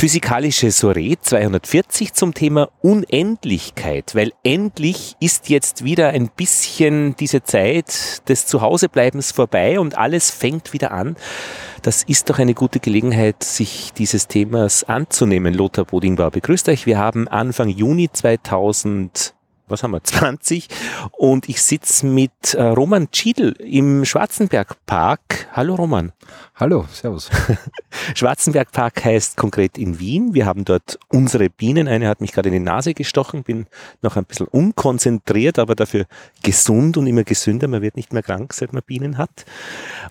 Physikalische Soiree 240 zum Thema Unendlichkeit, weil endlich ist jetzt wieder ein bisschen diese Zeit des Zuhausebleibens vorbei und alles fängt wieder an. Das ist doch eine gute Gelegenheit, sich dieses Themas anzunehmen. Lothar Bodingbauer begrüßt euch. Wir haben Anfang Juni 2000 was haben wir, 20 und ich sitze mit äh, Roman Schiedl im Schwarzenbergpark. Hallo Roman. Hallo, servus. Schwarzenbergpark heißt konkret in Wien. Wir haben dort unsere Bienen. Eine hat mich gerade in die Nase gestochen, bin noch ein bisschen unkonzentriert, aber dafür gesund und immer gesünder. Man wird nicht mehr krank, seit man Bienen hat.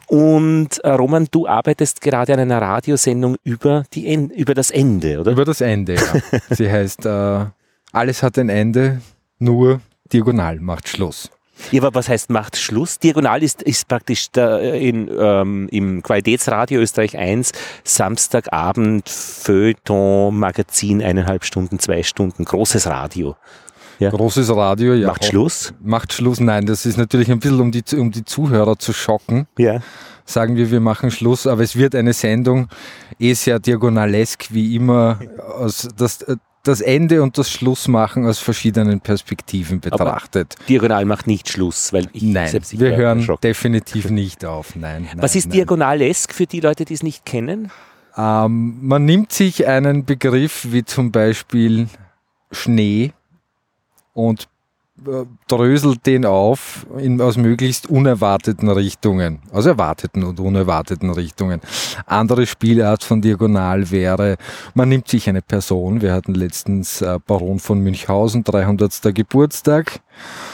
Und äh, Roman, du arbeitest gerade an einer Radiosendung über, die en über das Ende, oder? Über das Ende, ja. Sie heißt äh, Alles hat ein Ende, nur diagonal macht Schluss. Ja, aber was heißt macht Schluss? Diagonal ist, ist praktisch da in, ähm, im Qualitätsradio Österreich 1 Samstagabend Feuilleton, Magazin, eineinhalb Stunden, zwei Stunden, großes Radio. Ja. Großes Radio, ja. Macht Schluss? Macht Schluss, nein, das ist natürlich ein bisschen, um die, um die Zuhörer zu schocken. Ja. Sagen wir, wir machen Schluss, aber es wird eine Sendung, eh sehr diagonalesk, wie immer. Aus, das, das Ende und das Schlussmachen aus verschiedenen Perspektiven betrachtet. Aber Diagonal macht nicht Schluss, weil ich Nein, selbst wir hören Schock. definitiv nicht auf. Nein. nein Was ist nein. diagonalesk für die Leute, die es nicht kennen? Ähm, man nimmt sich einen Begriff wie zum Beispiel Schnee und dröselt den auf in, aus möglichst unerwarteten Richtungen, aus erwarteten und unerwarteten Richtungen. Andere Spielart von Diagonal wäre, man nimmt sich eine Person, wir hatten letztens äh, Baron von Münchhausen, 300. Geburtstag,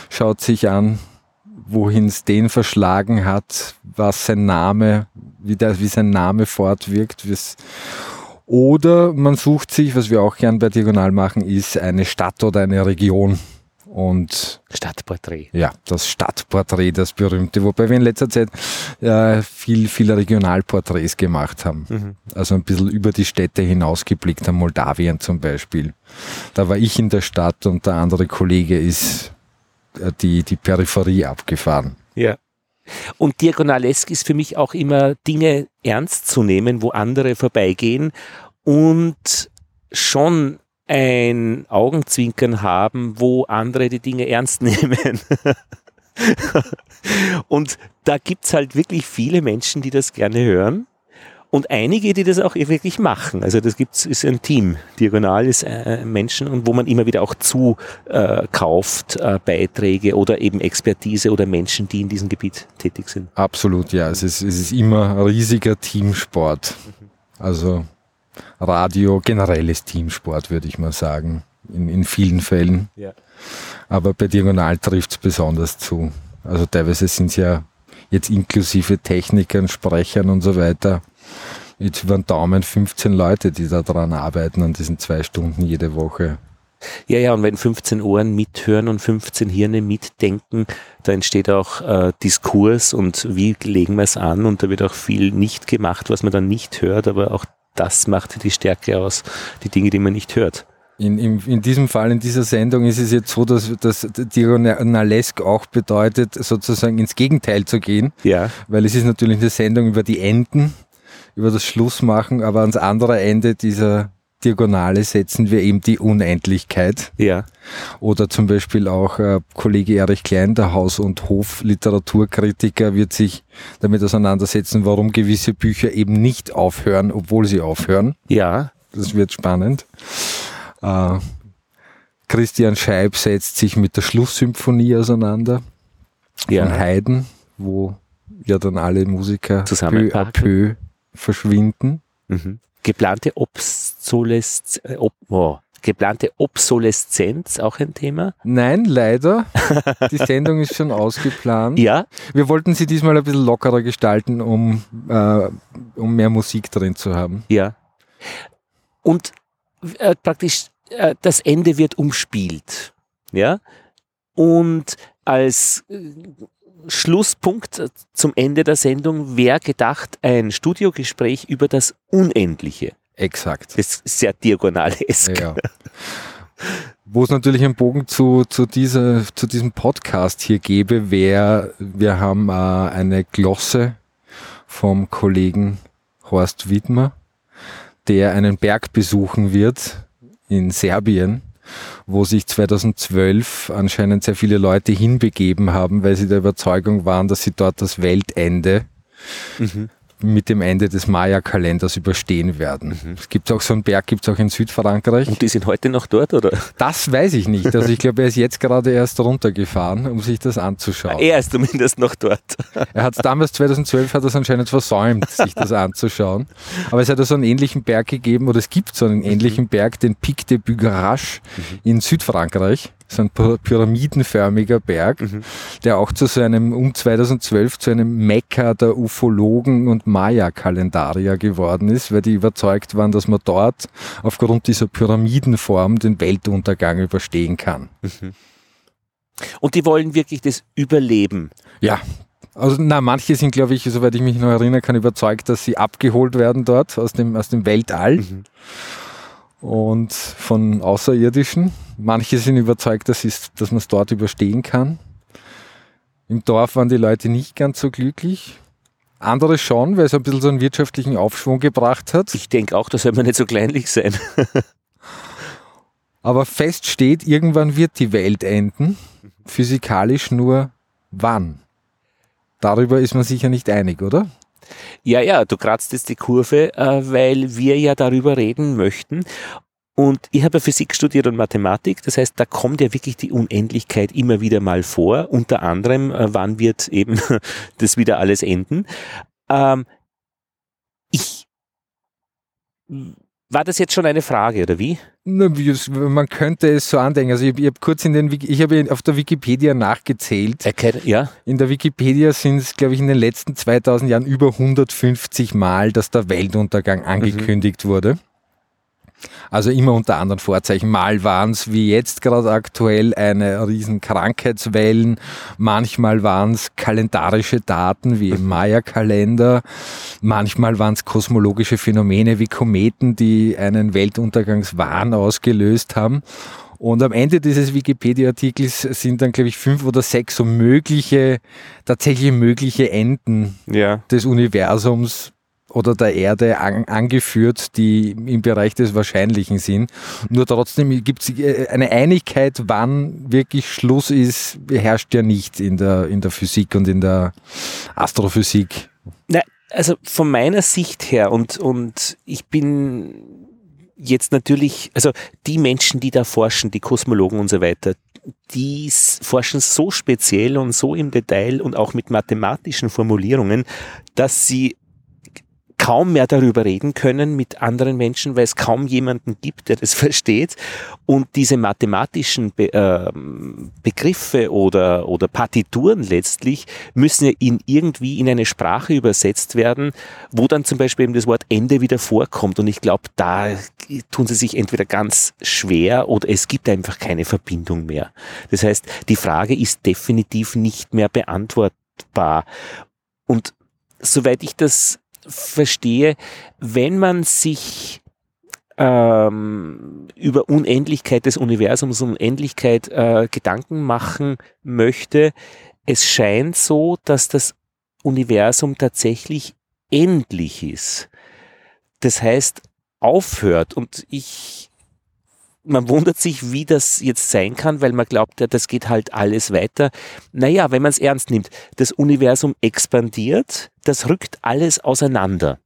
schaut sich an, wohin es den verschlagen hat, was sein Name, wie, der, wie sein Name fortwirkt, oder man sucht sich, was wir auch gern bei Diagonal machen, ist eine Stadt oder eine Region und Stadtporträt. Ja, das Stadtporträt, das berühmte, wobei wir in letzter Zeit äh, viel, viele Regionalporträts gemacht haben. Mhm. Also ein bisschen über die Städte hinausgeblickt haben, Moldawien zum Beispiel. Da war ich in der Stadt und der andere Kollege ist äh, die, die Peripherie abgefahren. Ja. Und diagonalesk ist für mich auch immer Dinge ernst zu nehmen, wo andere vorbeigehen und schon ein Augenzwinkern haben, wo andere die Dinge ernst nehmen. und da gibt's halt wirklich viele Menschen, die das gerne hören. Und einige, die das auch wirklich machen. Also das gibt's, ist ein Team. Diagonal ist äh, Menschen und wo man immer wieder auch zukauft äh, äh, Beiträge oder eben Expertise oder Menschen, die in diesem Gebiet tätig sind. Absolut, ja. Es ist, es ist immer ein riesiger Teamsport. Also Radio generelles Teamsport, würde ich mal sagen, in, in vielen Fällen. Ja. Aber bei Diagonal trifft es besonders zu. Also teilweise sind es ja jetzt inklusive Technikern, Sprechern und so weiter, jetzt über den Daumen 15 Leute, die da dran arbeiten an diesen zwei Stunden jede Woche. Ja, ja, und wenn 15 Ohren mithören und 15 Hirne mitdenken, da entsteht auch äh, Diskurs und wie legen wir es an und da wird auch viel nicht gemacht, was man dann nicht hört, aber auch das macht die Stärke aus, die Dinge, die man nicht hört. In, in, in diesem Fall, in dieser Sendung ist es jetzt so, dass, dass Diagonalesk auch bedeutet, sozusagen ins Gegenteil zu gehen. Ja. Weil es ist natürlich eine Sendung über die Enden, über das Schlussmachen, aber ans andere Ende dieser Diagonale setzen wir eben die Unendlichkeit. Ja. Oder zum Beispiel auch äh, Kollege Erich Klein, der Haus- und Hof-Literaturkritiker, wird sich damit auseinandersetzen, warum gewisse Bücher eben nicht aufhören, obwohl sie aufhören. Ja. Das wird spannend. Äh, Christian Scheib setzt sich mit der Schlusssymphonie auseinander ja. von Haydn, wo ja dann alle Musiker peu à peu verschwinden. Mhm geplante Obsoleszenz, äh, ob, oh, geplante Obsoleszenz auch ein Thema? Nein, leider. Die Sendung ist schon ausgeplant. Ja. Wir wollten sie diesmal ein bisschen lockerer gestalten, um, äh, um mehr Musik drin zu haben. Ja. Und äh, praktisch äh, das Ende wird umspielt. Ja. Und als äh, Schlusspunkt zum Ende der Sendung wäre gedacht ein Studiogespräch über das Unendliche. Exakt. Das ist sehr diagonalesk. Ja. Wo es natürlich einen Bogen zu, zu, dieser, zu diesem Podcast hier gäbe, wäre, wir haben äh, eine Glosse vom Kollegen Horst Widmer, der einen Berg besuchen wird in Serbien, wo sich 2012 anscheinend sehr viele Leute hinbegeben haben, weil sie der Überzeugung waren, dass sie dort das Weltende mhm mit dem Ende des Maya-Kalenders überstehen werden. Mhm. Es gibt auch so einen Berg, gibt es auch in Südfrankreich. Und die sind heute noch dort, oder? Das weiß ich nicht. Also ich glaube, er ist jetzt gerade erst runtergefahren, um sich das anzuschauen. Er ist zumindest noch dort. Er hat damals 2012 hat er anscheinend versäumt, sich das anzuschauen. Aber es hat so einen ähnlichen Berg gegeben, oder es gibt so einen mhm. ähnlichen Berg, den Pic de Bugarache mhm. in Südfrankreich so ein pyramidenförmiger Berg, mhm. der auch zu so einem, um 2012 zu einem Mekka der Ufologen und Maya-Kalendarier geworden ist, weil die überzeugt waren, dass man dort aufgrund dieser Pyramidenform den Weltuntergang überstehen kann. Mhm. Und die wollen wirklich das Überleben. Ja, also na, manche sind, glaube ich, soweit ich mich noch erinnern kann, überzeugt, dass sie abgeholt werden dort aus dem, aus dem Weltall. Mhm und von Außerirdischen. Manche sind überzeugt, dass, dass man es dort überstehen kann. Im Dorf waren die Leute nicht ganz so glücklich. Andere schon, weil es ein bisschen so einen wirtschaftlichen Aufschwung gebracht hat. Ich denke auch, da soll man nicht so kleinlich sein. Aber fest steht, irgendwann wird die Welt enden. Physikalisch nur wann. Darüber ist man sicher nicht einig, oder? Ja, ja, du kratzt jetzt die Kurve, äh, weil wir ja darüber reden möchten. Und ich habe ja Physik studiert und Mathematik, das heißt, da kommt ja wirklich die Unendlichkeit immer wieder mal vor. Unter anderem, äh, wann wird eben das wieder alles enden. Ähm, ich war das jetzt schon eine Frage, oder wie? Man könnte es so andenken. Also ich, ich habe kurz in den ich habe auf der Wikipedia nachgezählt. Okay, ja. In der Wikipedia sind es, glaube ich, in den letzten 2000 Jahren über 150 Mal, dass der Weltuntergang angekündigt mhm. wurde. Also immer unter anderen Vorzeichen. Mal waren es wie jetzt gerade aktuell eine riesen Krankheitswellen, manchmal waren es kalendarische Daten wie im Maya-Kalender, manchmal waren es kosmologische Phänomene wie Kometen, die einen Weltuntergangswahn ausgelöst haben. Und am Ende dieses Wikipedia-Artikels sind dann, glaube ich, fünf oder sechs so mögliche, tatsächlich mögliche Enden ja. des Universums oder der Erde an, angeführt, die im Bereich des Wahrscheinlichen sind. Nur trotzdem gibt es äh, eine Einigkeit, wann wirklich Schluss ist, herrscht ja nicht in der, in der Physik und in der Astrophysik. Na, also von meiner Sicht her und, und ich bin jetzt natürlich, also die Menschen, die da forschen, die Kosmologen und so weiter, die forschen so speziell und so im Detail und auch mit mathematischen Formulierungen, dass sie kaum mehr darüber reden können mit anderen Menschen, weil es kaum jemanden gibt, der das versteht. Und diese mathematischen Be äh, Begriffe oder, oder Partituren letztlich müssen ja in irgendwie in eine Sprache übersetzt werden, wo dann zum Beispiel eben das Wort Ende wieder vorkommt. Und ich glaube, da tun sie sich entweder ganz schwer oder es gibt einfach keine Verbindung mehr. Das heißt, die Frage ist definitiv nicht mehr beantwortbar. Und soweit ich das verstehe, wenn man sich ähm, über Unendlichkeit des Universums, Unendlichkeit äh, Gedanken machen möchte, es scheint so, dass das Universum tatsächlich endlich ist. Das heißt, aufhört. Und ich man wundert sich, wie das jetzt sein kann, weil man glaubt ja, das geht halt alles weiter. Naja, wenn man es ernst nimmt, das Universum expandiert, das rückt alles auseinander.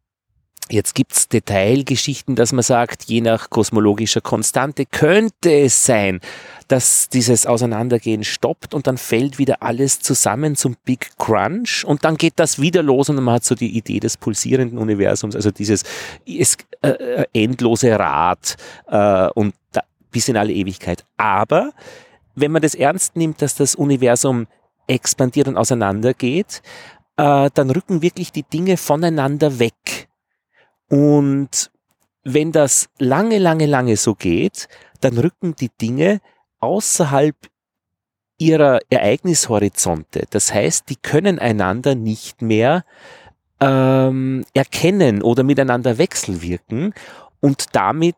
Jetzt gibt's Detailgeschichten, dass man sagt, je nach kosmologischer Konstante könnte es sein, dass dieses Auseinandergehen stoppt und dann fällt wieder alles zusammen zum Big Crunch und dann geht das wieder los und man hat so die Idee des pulsierenden Universums, also dieses es, äh, äh endlose Rad äh, und da, bis in alle Ewigkeit. Aber wenn man das ernst nimmt, dass das Universum expandiert und auseinandergeht, äh, dann rücken wirklich die Dinge voneinander weg. Und wenn das lange, lange, lange so geht, dann rücken die Dinge außerhalb ihrer Ereignishorizonte. Das heißt, die können einander nicht mehr ähm, erkennen oder miteinander wechselwirken und damit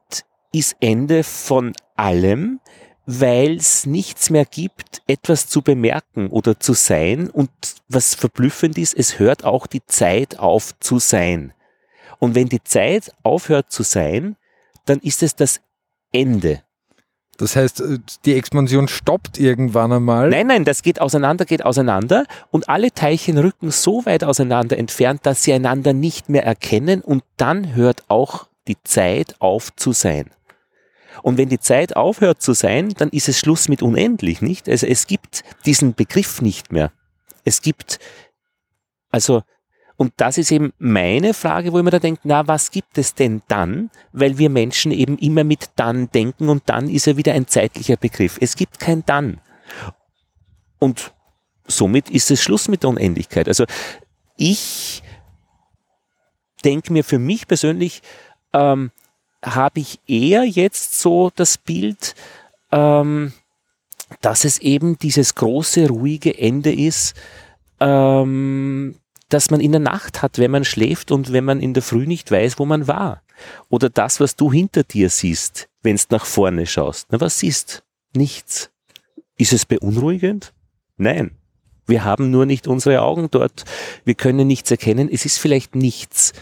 ist Ende von allem, weil es nichts mehr gibt, etwas zu bemerken oder zu sein und was verblüffend ist, es hört auch die Zeit auf zu sein. Und wenn die Zeit aufhört zu sein, dann ist es das Ende. Das heißt, äh, die Expansion stoppt irgendwann einmal. Nein, nein, das geht auseinander, geht auseinander und alle Teilchen rücken so weit auseinander entfernt, dass sie einander nicht mehr erkennen und dann hört auch die Zeit auf zu sein. Und wenn die Zeit aufhört zu sein, dann ist es Schluss mit unendlich, nicht? Also es gibt diesen Begriff nicht mehr. Es gibt, also und das ist eben meine Frage, wo ich mir da denke, na, was gibt es denn dann? Weil wir Menschen eben immer mit dann denken und dann ist ja wieder ein zeitlicher Begriff. Es gibt kein dann. Und somit ist es Schluss mit der Unendlichkeit. Also ich denke mir für mich persönlich, ähm, habe ich eher jetzt so das Bild, ähm, dass es eben dieses große, ruhige Ende ist, ähm, das man in der Nacht hat, wenn man schläft und wenn man in der Früh nicht weiß, wo man war. Oder das, was du hinter dir siehst, wenn du nach vorne schaust. Na, was siehst? Nichts. Ist es beunruhigend? Nein. Wir haben nur nicht unsere Augen dort. Wir können nichts erkennen. Es ist vielleicht nichts.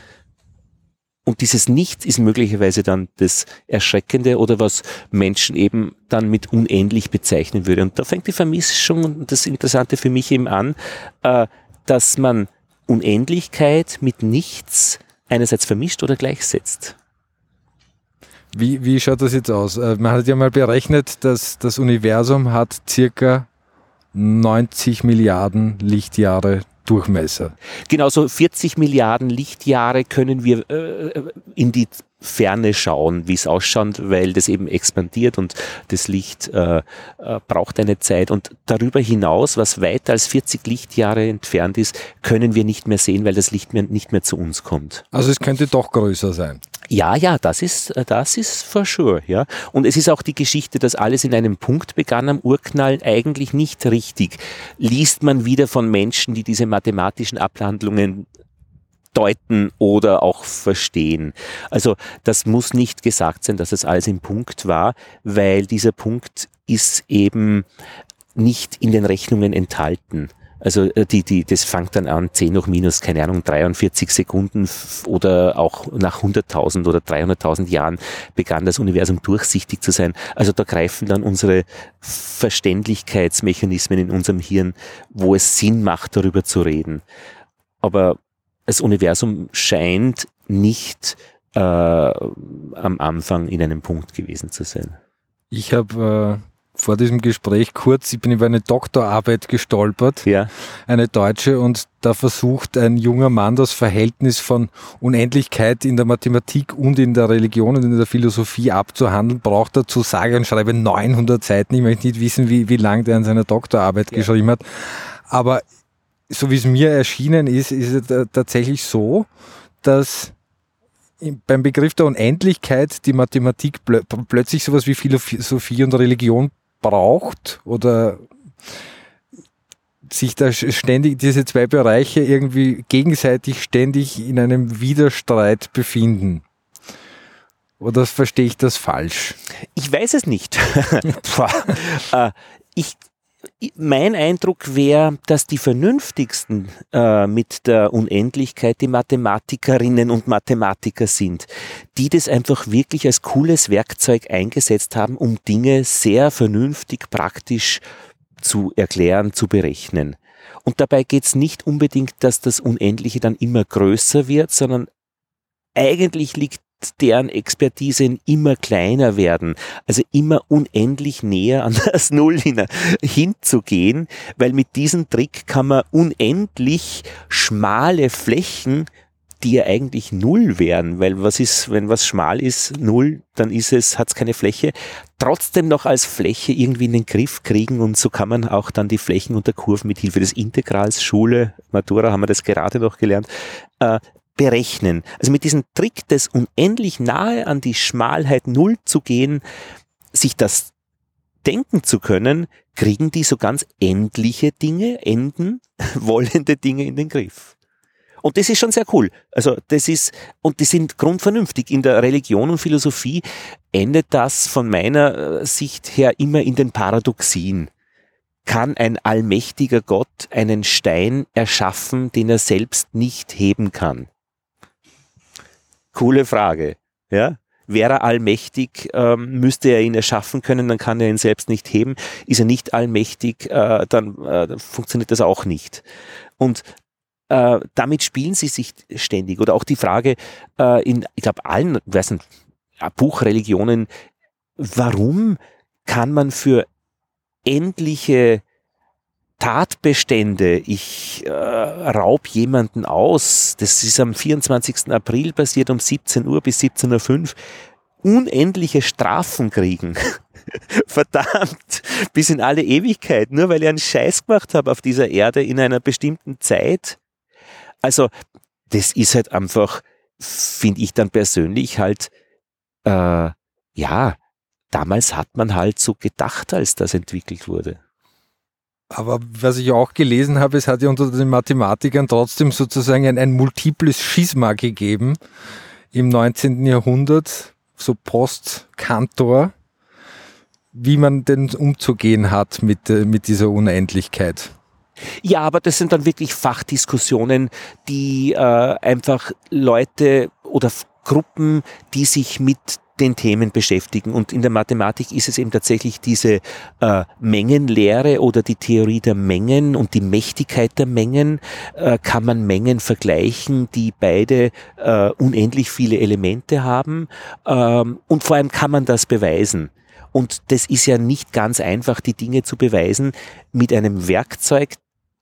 Und dieses Nichts ist möglicherweise dann das Erschreckende oder was Menschen eben dann mit unendlich bezeichnen würde. Und da fängt die Vermischung und das Interessante für mich eben an, äh, dass man Unendlichkeit mit nichts einerseits vermischt oder gleichsetzt. Wie, wie schaut das jetzt aus? Äh, man hat ja mal berechnet, dass das Universum hat circa 90 Milliarden Lichtjahre Durchmesser. Genau, so 40 Milliarden Lichtjahre können wir äh, in die Ferne schauen, wie es ausschaut, weil das eben expandiert und das Licht äh, äh, braucht eine Zeit. Und darüber hinaus, was weiter als 40 Lichtjahre entfernt ist, können wir nicht mehr sehen, weil das Licht mehr, nicht mehr zu uns kommt. Also es könnte doch größer sein. Ja, ja, das ist, äh, das ist for sure, ja. Und es ist auch die Geschichte, dass alles in einem Punkt begann am Urknall, eigentlich nicht richtig. Liest man wieder von Menschen, die diese mathematischen Abhandlungen deuten oder auch verstehen. Also das muss nicht gesagt sein, dass es alles im Punkt war, weil dieser Punkt ist eben nicht in den Rechnungen enthalten. Also äh, die, die, das fängt dann an 10 noch minus, keine Ahnung, 43 Sekunden oder auch nach 100.000 oder 300.000 Jahren begann das Universum durchsichtig zu sein. Also da greifen dann unsere Verständlichkeitsmechanismen in unserem Hirn, wo es Sinn macht, darüber zu reden. Aber das Universum scheint nicht äh, am Anfang in einem Punkt gewesen zu sein. Ich habe äh, vor diesem Gespräch kurz, ich bin über eine Doktorarbeit gestolpert, ja. eine deutsche, und da versucht ein junger Mann das Verhältnis von Unendlichkeit in der Mathematik und in der Religion und in der Philosophie abzuhandeln, braucht er zu sage und schreibe 900 Seiten. Ich möchte nicht wissen, wie, wie lang der an seiner Doktorarbeit ja. geschrieben hat. Aber so wie es mir erschienen ist, ist es tatsächlich so, dass beim Begriff der Unendlichkeit die Mathematik plö plötzlich sowas wie Philosophie und Religion braucht oder sich da ständig diese zwei Bereiche irgendwie gegenseitig ständig in einem Widerstreit befinden. Oder verstehe ich das falsch? Ich weiß es nicht. Äh, ich, mein Eindruck wäre, dass die vernünftigsten äh, mit der Unendlichkeit die Mathematikerinnen und Mathematiker sind, die das einfach wirklich als cooles Werkzeug eingesetzt haben, um Dinge sehr vernünftig praktisch zu erklären, zu berechnen. Und dabei geht es nicht unbedingt, dass das Unendliche dann immer größer wird, sondern eigentlich liegt deren Expertise immer kleiner werden, also immer unendlich näher an das Null hin, hinzugehen, weil mit diesem Trick kann man unendlich schmale Flächen, die ja eigentlich Null wären, weil was ist, wenn was schmal ist, Null, dann ist es, hat es keine Fläche, trotzdem noch als Fläche irgendwie in den Griff kriegen und so kann man auch dann die Flächen und der Kurven mit Hilfe des Integrals, Schule, Matura haben wir das gerade noch gelernt, äh, berechnen. Also mit diesem Trick des unendlich nahe an die Schmalheit Null zu gehen, sich das denken zu können, kriegen die so ganz endliche Dinge, enden, wollende Dinge in den Griff. Und das ist schon sehr cool. Also das ist, und die sind grundvernünftig. In der Religion und Philosophie endet das von meiner äh, Sicht her immer in den Paradoxien. Kann ein allmächtiger Gott einen Stein erschaffen, den er selbst nicht heben kann? Coole Frage. Ja? Wäre er allmächtig, ähm, müsste er ihn erschaffen können, dann kann er ihn selbst nicht heben. Ist er nicht allmächtig, äh, dann äh, funktioniert das auch nicht. Und äh, damit spielen sie sich ständig. Oder auch die Frage äh, in, ich glaube, allen, weiß nicht, Buchreligionen, warum kann man für endliche Tatbestände, ich äh, raub jemanden aus, das ist am 24. April passiert um 17 Uhr bis 17.05 Uhr, unendliche Strafen kriegen. Verdammt, bis in alle Ewigkeit, nur weil ich einen Scheiß gemacht habe auf dieser Erde in einer bestimmten Zeit. Also, das ist halt einfach, finde ich dann persönlich halt, äh, ja, damals hat man halt so gedacht, als das entwickelt wurde. Aber was ich auch gelesen habe, es hat ja unter den Mathematikern trotzdem sozusagen ein, ein multiples Schisma gegeben im 19. Jahrhundert, so Post-Kantor, wie man denn umzugehen hat mit, äh, mit dieser Unendlichkeit. Ja, aber das sind dann wirklich Fachdiskussionen, die äh, einfach Leute oder Gruppen, die sich mit den Themen beschäftigen. Und in der Mathematik ist es eben tatsächlich diese äh, Mengenlehre oder die Theorie der Mengen und die Mächtigkeit der Mengen. Äh, kann man Mengen vergleichen, die beide äh, unendlich viele Elemente haben? Ähm, und vor allem kann man das beweisen. Und das ist ja nicht ganz einfach, die Dinge zu beweisen mit einem Werkzeug,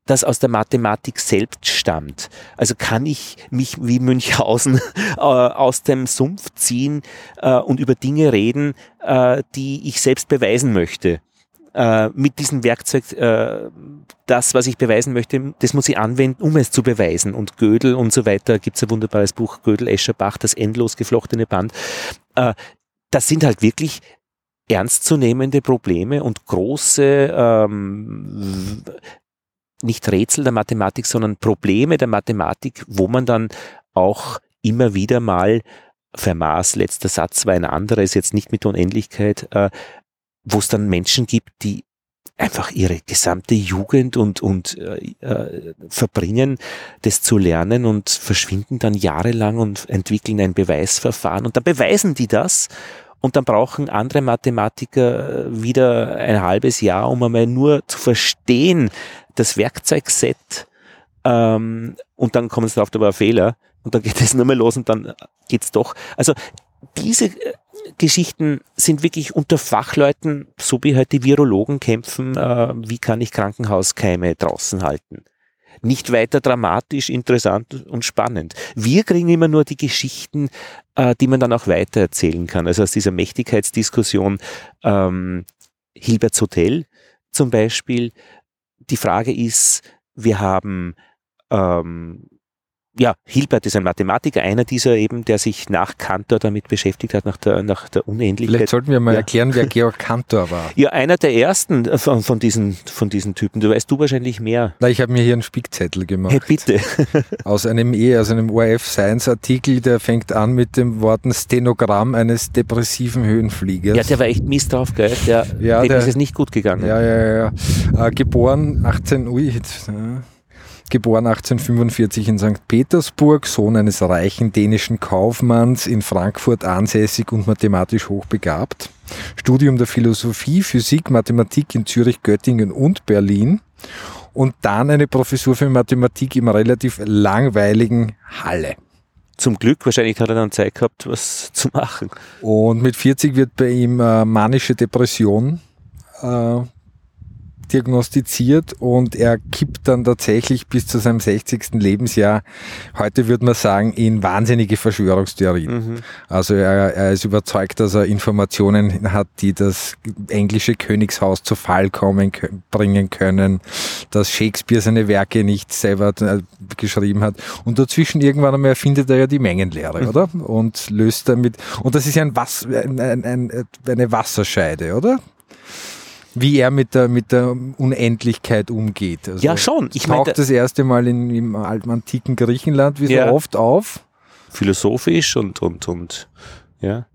das aus der Mathematik selbst stammt. Also kann ich mich wie Münchhausen äh, aus dem Sumpf ziehen äh, und über Dinge reden, äh, die ich selbst beweisen möchte. Mit diesem Werkzeug, das, was ich beweisen möchte, das muss ich anwenden, um es zu beweisen. Und Gödel und so weiter, gibt es ein wunderbares Buch, Gödel, Escherbach, das endlos geflochtene Band. Das sind halt wirklich ernstzunehmende Probleme und große ähm, nicht Rätsel der Mathematik, sondern Probleme der Mathematik, wo man dann auch immer wieder mal Fermats letzter Satz war ein anderer, ist jetzt nicht mit Unendlichkeit, äh, wo es dann Menschen gibt, die einfach ihre gesamte Jugend und, und äh, äh, verbringen, das zu lernen und verschwinden dann jahrelang und entwickeln ein Beweisverfahren. Und dann beweisen die das und dann brauchen andere Mathematiker wieder ein halbes Jahr, um einmal nur zu verstehen, das Werkzeugset ähm, und dann kommen sie drauf, da war ein Fehler und dann geht es nur mehr los und dann geht's doch. Also diese äh, Geschichten sind wirklich unter Fachleuten, so wie halt die Virologen kämpfen, äh, wie kann ich Krankenhauskeime draußen halten. Nicht weiter dramatisch, interessant und spannend. Wir kriegen immer nur die Geschichten, äh, die man dann auch weiter erzählen kann. Also aus dieser Mächtigkeitsdiskussion ähm, Hilberts Hotel zum Beispiel, die Frage ist, wir haben ähm, ja, Hilbert ist ein Mathematiker, einer dieser eben, der sich nach Cantor damit beschäftigt hat, nach der, nach der Unendlichkeit. Vielleicht sollten wir mal ja. erklären, wer Georg Cantor war. Ja, einer der ersten von, von, diesen, von diesen Typen. Du weißt du wahrscheinlich mehr. Na, ich habe mir hier einen Spickzettel gemacht. Hey, bitte. aus einem E, aus einem ORF Science Artikel, der fängt an mit dem Worten Stenogramm eines depressiven Höhenfliegers. Ja, der war echt mies drauf, gell? Der, ja, dem der, ist es nicht gut gegangen. Ja, ja, ja. ja. Äh, geboren 18, ui, jetzt, ja geboren 1845 in St. Petersburg, Sohn eines reichen dänischen Kaufmanns, in Frankfurt ansässig und mathematisch hochbegabt. Studium der Philosophie, Physik, Mathematik in Zürich, Göttingen und Berlin. Und dann eine Professur für Mathematik im relativ langweiligen Halle. Zum Glück, wahrscheinlich hat er dann Zeit gehabt, was zu machen. Und mit 40 wird bei ihm äh, manische Depression äh, diagnostiziert und er kippt dann tatsächlich bis zu seinem 60. Lebensjahr, heute würde man sagen, in wahnsinnige Verschwörungstheorien. Mhm. Also er, er, ist überzeugt, dass er Informationen hat, die das englische Königshaus zu Fall kommen, bringen können, dass Shakespeare seine Werke nicht selber äh, geschrieben hat. Und dazwischen irgendwann einmal erfindet er ja die Mengenlehre, mhm. oder? Und löst damit, und das ist ja ein Was, ein, ein, ein, eine Wasserscheide, oder? Wie er mit der, mit der Unendlichkeit umgeht. Also ja, schon. Ich taucht meine, das erste Mal in, im alten antiken Griechenland wie ja, so oft auf. Philosophisch und, und, und, ja.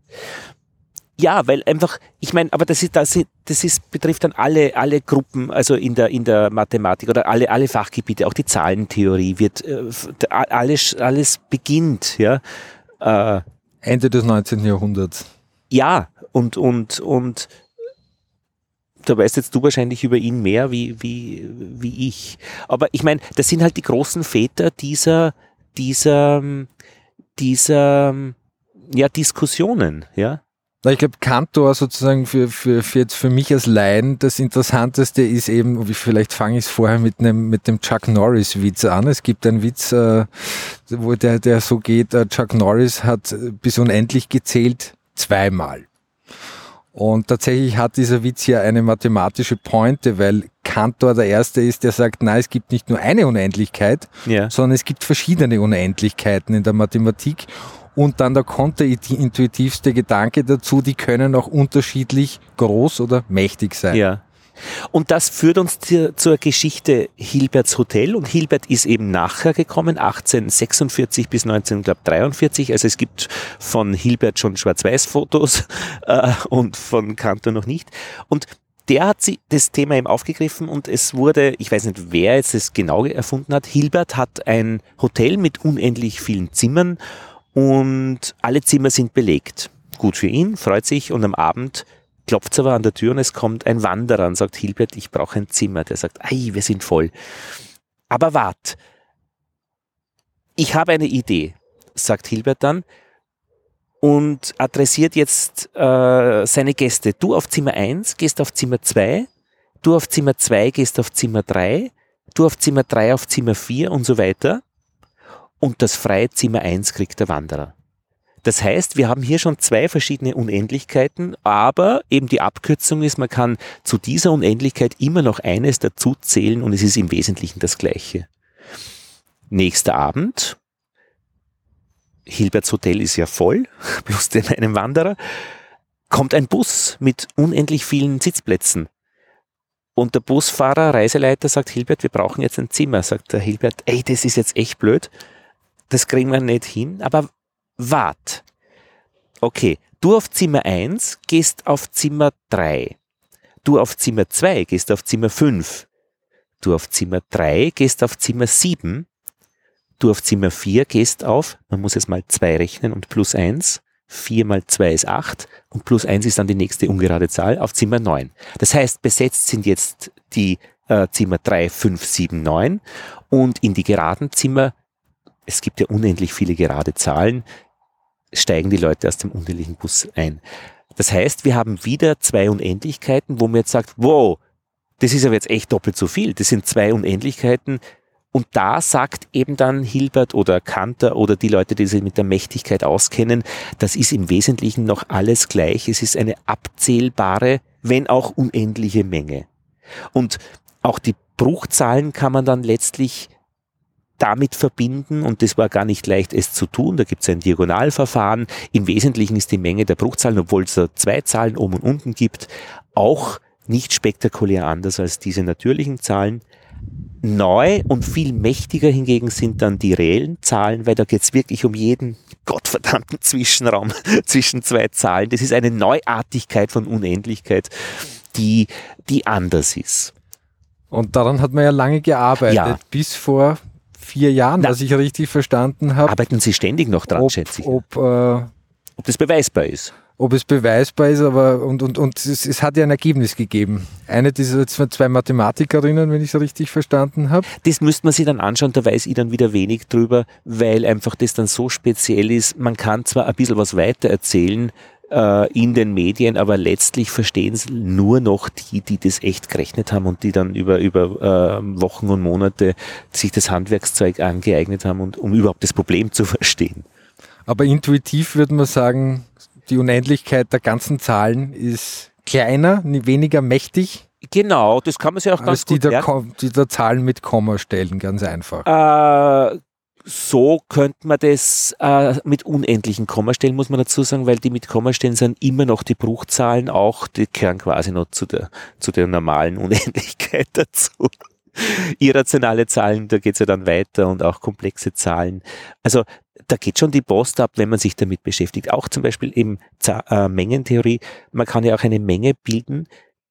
Ja, weil einfach, ich meine, aber das ist, das ist, das ist, betrifft dann alle, alle Gruppen, also in der, in der Mathematik oder alle, alle Fachgebiete, auch die Zahlentheorie wird, äh, alles, alles beginnt, ja, Äh, Ende des 19. Jahrhunderts. Ja, und, und, und da weißt jetzt du wahrscheinlich über ihn mehr wie, wie, wie ich. Aber ich meine, das sind halt die großen Väter dieser, dieser, dieser, ja, Diskussionen, ja. Ich glaube, Kantor sozusagen für, für, für jetzt für mich als Laien das Interessanteste ist eben, vielleicht fange ich es vorher mit einem mit dem Chuck Norris Witz an. Es gibt einen Witz, äh, wo der, der so geht, äh, Chuck Norris hat bis unendlich gezählt zweimal. Und tatsächlich hat dieser Witz ja eine mathematische Pointe, weil Kantor der Erste ist, der sagt, nein, es gibt nicht nur eine Unendlichkeit, ja. sondern es gibt verschiedene Unendlichkeiten in der Mathematik. Und dann der konterintuitivste Gedanke dazu, die können auch unterschiedlich groß oder mächtig sein. Ja. Und das führt uns zur, zur, Geschichte Hilberts Hotel. Und Hilbert ist eben nachher gekommen, 1846 bis 1943. Also es gibt von Hilbert schon Schwarz-Weiß-Fotos äh, und von Kantor noch nicht. Und der hat sie das Thema eben aufgegriffen und es wurde, ich weiß nicht, wer jetzt das genau erfunden hat. Hilbert hat ein Hotel mit unendlich vielen Zimmern und alle Zimmer sind belegt. Gut für ihn, freut sich und am Abend klopft aber an der Tür und es kommt ein Wanderer und sagt, Hilbert, ich brauche ein Zimmer. Der sagt, ei, wir sind voll. Aber wart, ich habe eine Idee, sagt Hilbert dann und adressiert jetzt äh, seine Gäste. Du auf Zimmer 1 gehst auf Zimmer 2, du auf Zimmer 2 gehst auf Zimmer 3, du auf Zimmer 3 auf Zimmer 4 und so weiter und das freie Zimmer 1 kriegt der Wanderer. Das heißt, wir haben hier schon zwei verschiedene Unendlichkeiten, aber eben die Abkürzung ist, man kann zu dieser Unendlichkeit immer noch eines dazu zählen und es ist im Wesentlichen das gleiche. Nächster Abend, Hilberts Hotel ist ja voll, plus den einem Wanderer, kommt ein Bus mit unendlich vielen Sitzplätzen. Und der Busfahrer, Reiseleiter sagt, Hilbert, wir brauchen jetzt ein Zimmer. Sagt der Hilbert, ey, das ist jetzt echt blöd das kriegen wir nicht hin, aber wart. Okay, du auf Zimmer 1 gehst auf Zimmer 3. Du auf Zimmer 2 gehst auf Zimmer 5. Du auf Zimmer 3 gehst auf Zimmer 7. Du auf Zimmer 4 gehst auf, man muss jetzt mal 2 rechnen und plus 1. 4 mal 2 ist 8 und plus 1 ist dann die nächste ungerade Zahl auf Zimmer 9. Das heißt, besetzt sind jetzt die äh, Zimmer 3, 5, 7, 9 und in die geraden Zimmer es gibt ja unendlich viele gerade Zahlen, steigen die Leute aus dem unendlichen Bus ein. Das heißt, wir haben wieder zwei Unendlichkeiten, wo man jetzt sagt, wow, das ist aber jetzt echt doppelt so viel. Das sind zwei Unendlichkeiten. Und da sagt eben dann Hilbert oder Kanter oder die Leute, die sich mit der Mächtigkeit auskennen, das ist im Wesentlichen noch alles gleich. Es ist eine abzählbare, wenn auch unendliche Menge. Und auch die Bruchzahlen kann man dann letztlich damit verbinden und das war gar nicht leicht, es zu tun. Da gibt es ein Diagonalverfahren. Im Wesentlichen ist die Menge der Bruchzahlen, obwohl es da zwei Zahlen oben und unten gibt, auch nicht spektakulär anders als diese natürlichen Zahlen. Neu und viel mächtiger hingegen sind dann die reellen Zahlen, weil da geht es wirklich um jeden gottverdammten Zwischenraum zwischen zwei Zahlen. Das ist eine Neuartigkeit von Unendlichkeit, die, die anders ist. Und daran hat man ja lange gearbeitet, ja. bis vor vier Jahren, Na, was ich richtig verstanden habe. Arbeiten Sie ständig noch dran, ob, schätze ich. Ob, äh, ob das beweisbar ist. Ob es beweisbar ist, aber und, und, und es, es hat ja ein Ergebnis gegeben. Eine dieser zwei Mathematikerinnen, wenn ich es richtig verstanden habe. Das müsste man sich dann anschauen, da weiß ich dann wieder wenig drüber, weil einfach das dann so speziell ist. Man kann zwar ein bisschen was weiter erzählen, äh, in den Medien, aber letztlich verstehen es nur noch die, die das echt gerechnet haben und die dann über, über äh, Wochen und Monate sich das Handwerkszeug angeeignet haben, und, um überhaupt das Problem zu verstehen. Aber intuitiv würde man sagen, die Unendlichkeit der ganzen Zahlen ist kleiner, weniger mächtig. Genau, das kann man sich auch ganz als gut die der, die der Zahlen mit Komma stellen, ganz einfach. Äh, so könnte man das äh, mit unendlichen Kommastellen, muss man dazu sagen, weil die mit Kommastellen sind immer noch die Bruchzahlen auch, die gehören quasi noch zu der, zu der normalen Unendlichkeit dazu. Irrationale Zahlen, da geht's ja dann weiter und auch komplexe Zahlen. Also da geht schon die Post ab, wenn man sich damit beschäftigt. Auch zum Beispiel eben äh, Mengentheorie. Man kann ja auch eine Menge bilden,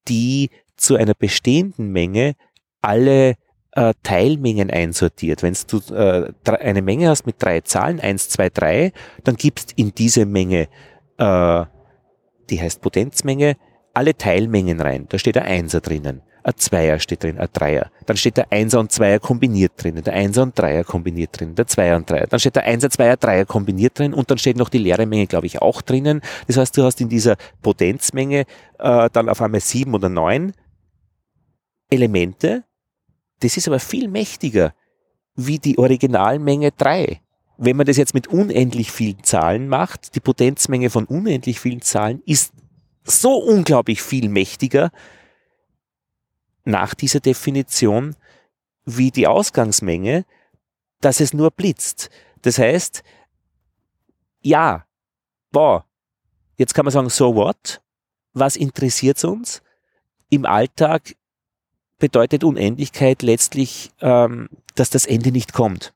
die zu einer bestehenden Menge alle äh, Teilmengen einsortiert. Wenn du äh, eine Menge hast mit drei Zahlen, eins, zwei, drei, dann gibst in diese Menge, äh, die heißt Potenzmenge, alle Teilmengen rein. Da steht ein Einser drinnen. Ein Zweier steht drin, ein Dreier. Dann steht der Einser und Zweier kombiniert drinnen, der Einser und Dreier kombiniert drin, der Zweier und Dreier. Dann steht der Einser, Zweier, Dreier kombiniert drin und dann steht noch die leere Menge, glaube ich, auch drinnen. Das heißt, du hast in dieser Potenzmenge äh, dann auf einmal sieben oder neun Elemente. Das ist aber viel mächtiger wie die Originalmenge drei. Wenn man das jetzt mit unendlich vielen Zahlen macht, die Potenzmenge von unendlich vielen Zahlen ist so unglaublich viel mächtiger, nach dieser Definition wie die Ausgangsmenge, dass es nur blitzt. Das heißt, ja, boah, jetzt kann man sagen, so what? Was interessiert uns? Im Alltag bedeutet Unendlichkeit letztlich, ähm, dass das Ende nicht kommt.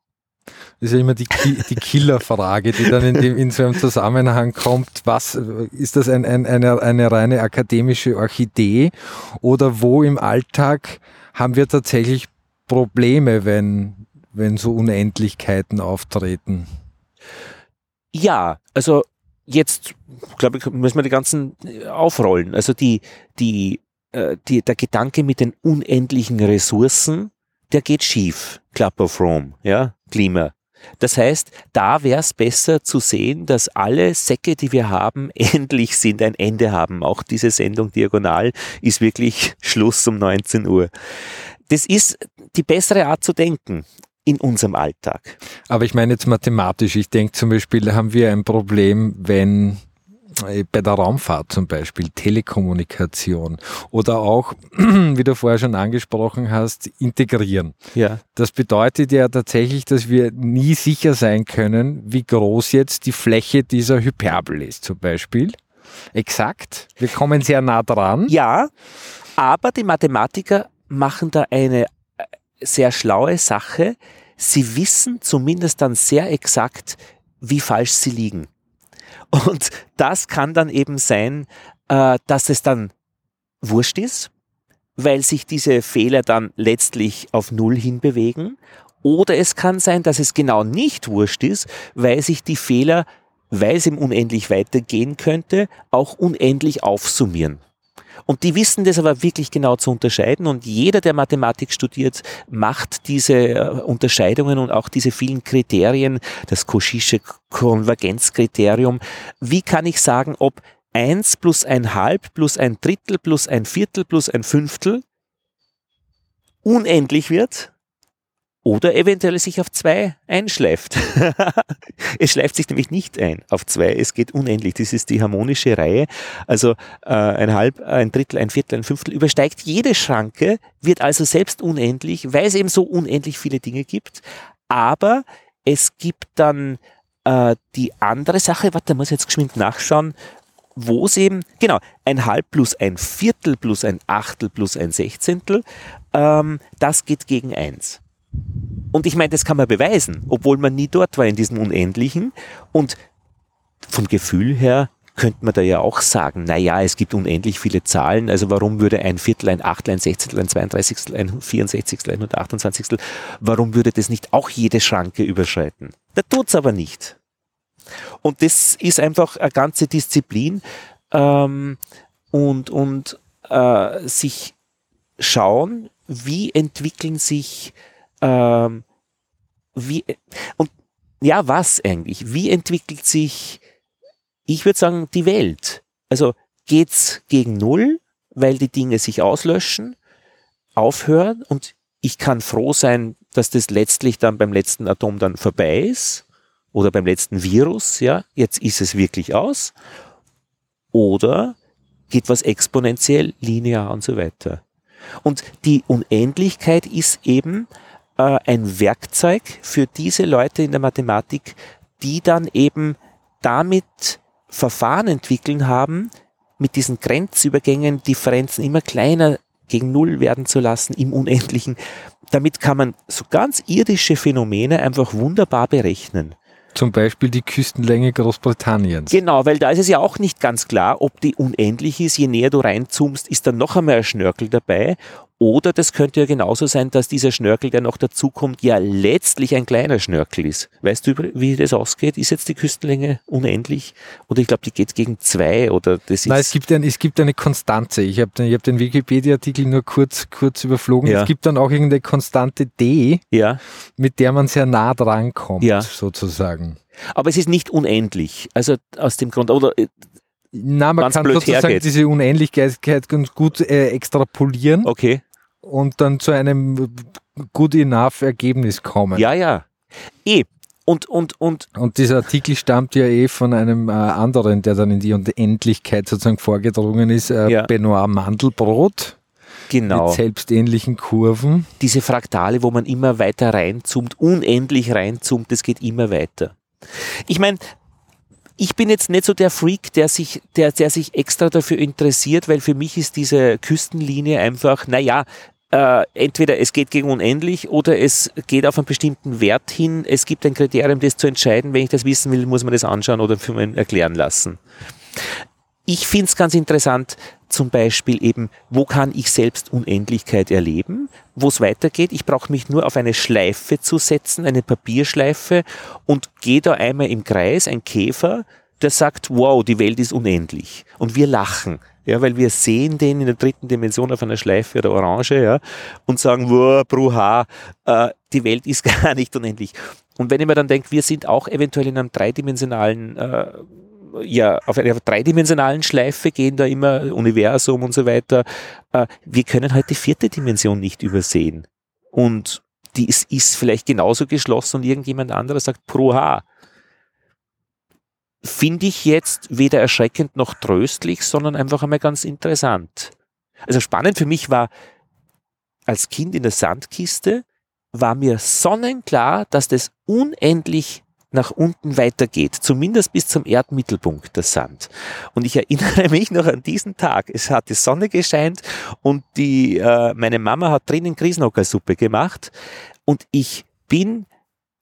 Das ist ja immer die, die Killerfrage, die dann in, dem, in so einem Zusammenhang kommt. Was ist das ein, ein, eine, eine reine akademische Orchidee oder wo im Alltag haben wir tatsächlich Probleme, wenn, wenn so Unendlichkeiten auftreten? Ja, also jetzt, glaube ich, müssen wir die ganzen aufrollen. Also die, die, äh, die, der Gedanke mit den unendlichen Ressourcen, der geht schief. Club of Rome, ja, Klima. Das heißt, da wäre es besser zu sehen, dass alle Säcke, die wir haben, endlich sind, ein Ende haben. Auch diese Sendung Diagonal ist wirklich Schluss um 19 Uhr. Das ist die bessere Art zu denken in unserem Alltag. Aber ich meine jetzt mathematisch. Ich denke zum Beispiel, haben wir ein Problem, wenn bei der Raumfahrt zum Beispiel, Telekommunikation oder auch, wie du vorher schon angesprochen hast, integrieren. Ja. Das bedeutet ja tatsächlich, dass wir nie sicher sein können, wie groß jetzt die Fläche dieser Hyperbel ist zum Beispiel. Exakt. Wir kommen sehr nah dran. Ja, aber die Mathematiker machen da eine äh, sehr schlaue Sache. Sie wissen zumindest dann sehr exakt, wie falsch sie liegen. Und das kann dann eben sein, äh, dass es dann wurscht ist, weil sich diese Fehler dann letztlich auf Null hinbewegen. Oder es kann sein, dass es genau nicht wurscht ist, weil sich die Fehler, weil es im unendlich weitergehen könnte, auch unendlich aufsummieren. Und die wissen das aber wirklich genau zu unterscheiden und jeder, der Mathematik studiert, macht diese äh, Unterscheidungen und auch diese vielen Kriterien, das Cauchysche Konvergenzkriterium. Wie kann ich sagen, ob eins plus ein halb plus ein Drittel plus ein Viertel plus ein Fünftel unendlich wird oder eventuell sich auf zwei einschleift. es schleift sich nämlich nicht ein auf zwei, es geht unendlich. Das ist die harmonische Reihe. Also äh, ein Halb, ein Drittel, ein Viertel, ein Fünftel übersteigt jede Schranke, wird also selbst unendlich, weil es eben so unendlich viele Dinge gibt. Aber es gibt dann äh, die andere Sache, warte, muss ich jetzt geschwind nachschauen, wo es eben, genau, ein Halb plus ein Viertel plus ein Achtel plus ein Sechzehntel, ähm, das geht gegen eins. Und ich meine, das kann man beweisen, obwohl man nie dort war in diesem Unendlichen. Und vom Gefühl her könnte man da ja auch sagen, na ja, es gibt unendlich viele Zahlen, also warum würde ein Viertel, ein Achtel, ein Sechzehntel, ein 32, ein 64, ein 128, warum würde das nicht auch jede Schranke überschreiten? Da tut's aber nicht. Und das ist einfach eine ganze Disziplin ähm, und, und äh, sich schauen, wie entwickeln sich ähm, wie, und ja, was eigentlich? Wie entwickelt sich, ich würde sagen, die Welt? Also geht's gegen Null, weil die Dinge sich auslöschen, aufhören und ich kann froh sein, dass das letztlich dann beim letzten Atom dann vorbei ist oder beim letzten Virus, ja, jetzt ist es wirklich aus. Oder geht was exponentiell, linear und so weiter. Und die Unendlichkeit ist eben äh, ein Werkzeug für diese Leute in der Mathematik, die dann eben damit Verfahren entwickeln haben, mit diesen Grenzübergängen Differenzen immer kleiner gegen Null werden zu lassen im Unendlichen. Damit kann man so ganz irdische Phänomene einfach wunderbar berechnen. Zum Beispiel die Küstenlänge Großbritanniens. Genau, weil da ist es ja auch nicht ganz klar, ob die unendlich ist. Je näher du reinzoomst, ist dann noch einmal ein Schnörkel dabei. Oder das könnte ja genauso sein, dass dieser Schnörkel, der noch dazukommt, ja letztlich ein kleiner Schnörkel ist. Weißt du, wie das ausgeht? Ist jetzt die Küstenlänge unendlich? Oder ich glaube, die geht gegen zwei oder das ist. Nein, es gibt, ein, es gibt eine Konstanze. Ich habe den, hab den Wikipedia-Artikel nur kurz, kurz überflogen. Ja. Es gibt dann auch irgendeine Konstante D, ja. mit der man sehr nah dran kommt, ja. sozusagen. Aber es ist nicht unendlich. Also aus dem Grund, oder äh, na, man kann sozusagen hergeht. diese Unendlichkeit ganz gut äh, extrapolieren. Okay und dann zu einem good enough Ergebnis kommen. Ja, ja. Eh. Und, und, und, und dieser Artikel stammt ja eh von einem äh, anderen, der dann in die Unendlichkeit sozusagen vorgedrungen ist, äh, ja. Benoit Mandelbrot. Genau. Mit selbstähnlichen Kurven. Diese Fraktale, wo man immer weiter reinzoomt, unendlich reinzoomt, das geht immer weiter. Ich meine, ich bin jetzt nicht so der Freak, der sich, der, der sich extra dafür interessiert, weil für mich ist diese Küstenlinie einfach, naja, äh, entweder es geht gegen unendlich oder es geht auf einen bestimmten Wert hin. Es gibt ein Kriterium, das zu entscheiden. Wenn ich das wissen will, muss man das anschauen oder für mich erklären lassen. Ich finde es ganz interessant, zum Beispiel eben, wo kann ich selbst Unendlichkeit erleben, wo es weitergeht. Ich brauche mich nur auf eine Schleife zu setzen, eine Papierschleife und gehe da einmal im Kreis, ein Käfer, der sagt, wow, die Welt ist unendlich. Und wir lachen. Ja, weil wir sehen den in der dritten Dimension auf einer Schleife oder Orange, ja, und sagen, wow, bruha, äh, die Welt ist gar nicht unendlich. Und wenn ich mir dann denke, wir sind auch eventuell in einem dreidimensionalen, äh, ja, auf einer dreidimensionalen Schleife gehen da immer Universum und so weiter. Äh, wir können halt die vierte Dimension nicht übersehen. Und die ist, ist vielleicht genauso geschlossen und irgendjemand anderes sagt, bruha finde ich jetzt weder erschreckend noch tröstlich, sondern einfach einmal ganz interessant. Also spannend für mich war, als Kind in der Sandkiste, war mir sonnenklar, dass das unendlich nach unten weitergeht, zumindest bis zum Erdmittelpunkt der Sand. Und ich erinnere mich noch an diesen Tag. Es hat die Sonne gescheint und die, äh, meine Mama hat drinnen Grießnockersuppe gemacht und ich bin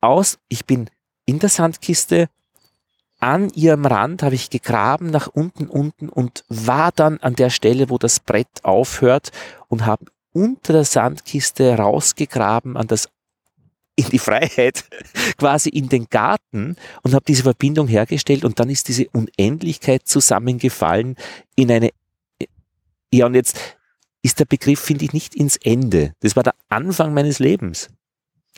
aus, ich bin in der Sandkiste an ihrem Rand habe ich gegraben nach unten, unten und war dann an der Stelle, wo das Brett aufhört und habe unter der Sandkiste rausgegraben an das in die Freiheit, quasi in den Garten und habe diese Verbindung hergestellt und dann ist diese Unendlichkeit zusammengefallen in eine, ja und jetzt ist der Begriff, finde ich, nicht ins Ende. Das war der Anfang meines Lebens.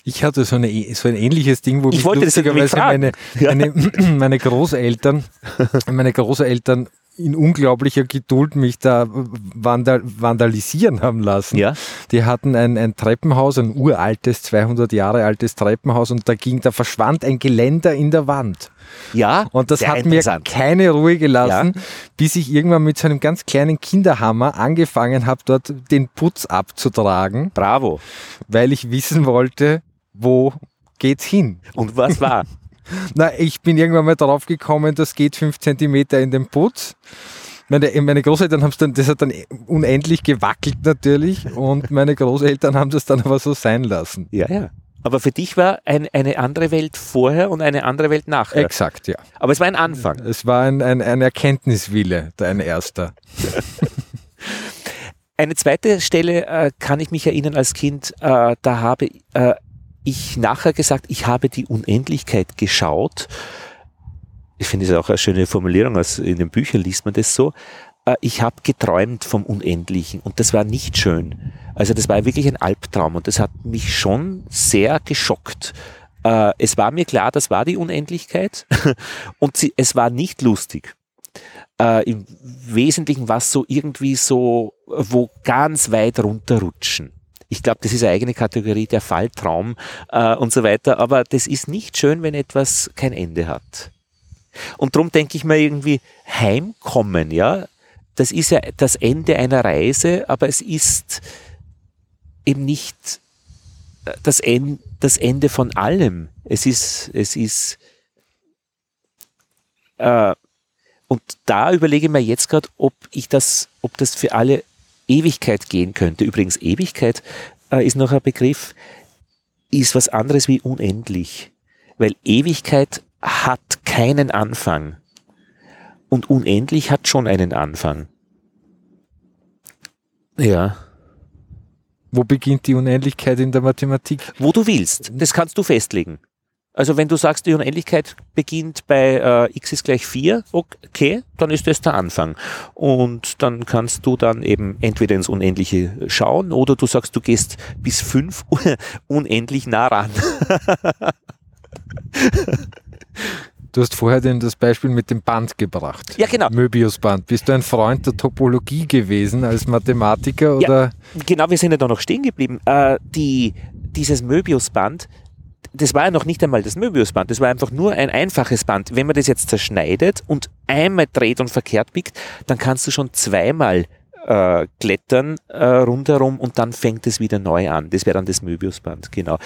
Ich hatte so, eine, so ein ähnliches Ding, wo ich wollte lustigerweise meine, meine, meine Großeltern, meine Großeltern in unglaublicher Geduld mich da vandal vandalisieren haben lassen. Ja. Die hatten ein, ein Treppenhaus, ein uraltes, 200 Jahre altes Treppenhaus und da ging, da verschwand ein Geländer in der Wand. Ja. Und das hat mir keine Ruhe gelassen, ja. bis ich irgendwann mit so einem ganz kleinen Kinderhammer angefangen habe, dort den Putz abzutragen. Bravo. Weil ich wissen wollte, wo geht's hin? Und was war? Na, ich bin irgendwann mal drauf gekommen, das geht fünf Zentimeter in den Putz. Meine, meine Großeltern haben es dann, das hat dann unendlich gewackelt natürlich und meine Großeltern haben das dann aber so sein lassen. Ja, ja. Aber für dich war ein, eine andere Welt vorher und eine andere Welt nachher. Exakt, ja. Aber es war ein Anfang. Es war ein, ein, ein Erkenntniswille, ein erster. eine zweite Stelle äh, kann ich mich erinnern als Kind, äh, da habe äh, ich nachher gesagt, ich habe die Unendlichkeit geschaut. Ich finde es auch eine schöne Formulierung, also in den Büchern liest man das so. Äh, ich habe geträumt vom Unendlichen und das war nicht schön. Also das war wirklich ein Albtraum und das hat mich schon sehr geschockt. Äh, es war mir klar, das war die Unendlichkeit und es war nicht lustig. Äh, Im Wesentlichen war es so irgendwie so, wo ganz weit runterrutschen. Ich glaube, das ist eine eigene Kategorie, der Falltraum äh, und so weiter. Aber das ist nicht schön, wenn etwas kein Ende hat. Und darum denke ich mir irgendwie, heimkommen, ja, das ist ja das Ende einer Reise, aber es ist eben nicht äh, das, End, das Ende von allem. Es ist, es ist, äh, und da überlege ich mir jetzt gerade, ob ich das, ob das für alle Ewigkeit gehen könnte. Übrigens, Ewigkeit äh, ist noch ein Begriff, ist was anderes wie unendlich. Weil Ewigkeit hat keinen Anfang. Und unendlich hat schon einen Anfang. Ja. Wo beginnt die Unendlichkeit in der Mathematik? Wo du willst. Das kannst du festlegen. Also wenn du sagst, die Unendlichkeit beginnt bei äh, x ist gleich 4, okay, dann ist das der Anfang. Und dann kannst du dann eben entweder ins Unendliche schauen oder du sagst, du gehst bis 5 unendlich nah ran. Du hast vorher den, das Beispiel mit dem Band gebracht. Ja, genau. Möbiusband. Bist du ein Freund der Topologie gewesen als Mathematiker? Oder? Ja, genau, wir sind ja da noch stehen geblieben. Äh, die, dieses Möbiusband, das war ja noch nicht einmal das Möbiusband, das war einfach nur ein einfaches Band. Wenn man das jetzt zerschneidet und einmal dreht und verkehrt biegt, dann kannst du schon zweimal äh, klettern äh, rundherum und dann fängt es wieder neu an. Das wäre dann das Möbiusband, genau.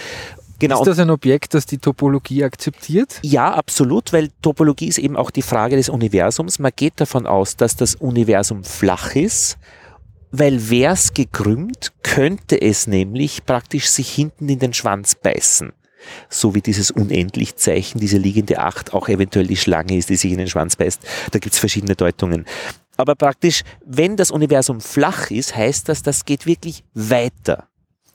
Genau. Ist das ein Objekt, das die Topologie akzeptiert? Ja, absolut, weil Topologie ist eben auch die Frage des Universums. Man geht davon aus, dass das Universum flach ist, weil wäre es gekrümmt, könnte es nämlich praktisch sich hinten in den Schwanz beißen so wie dieses Unendlich-Zeichen, diese liegende Acht auch eventuell die Schlange ist, die sich in den Schwanz beißt. Da gibt es verschiedene Deutungen. Aber praktisch, wenn das Universum flach ist, heißt das, das geht wirklich weiter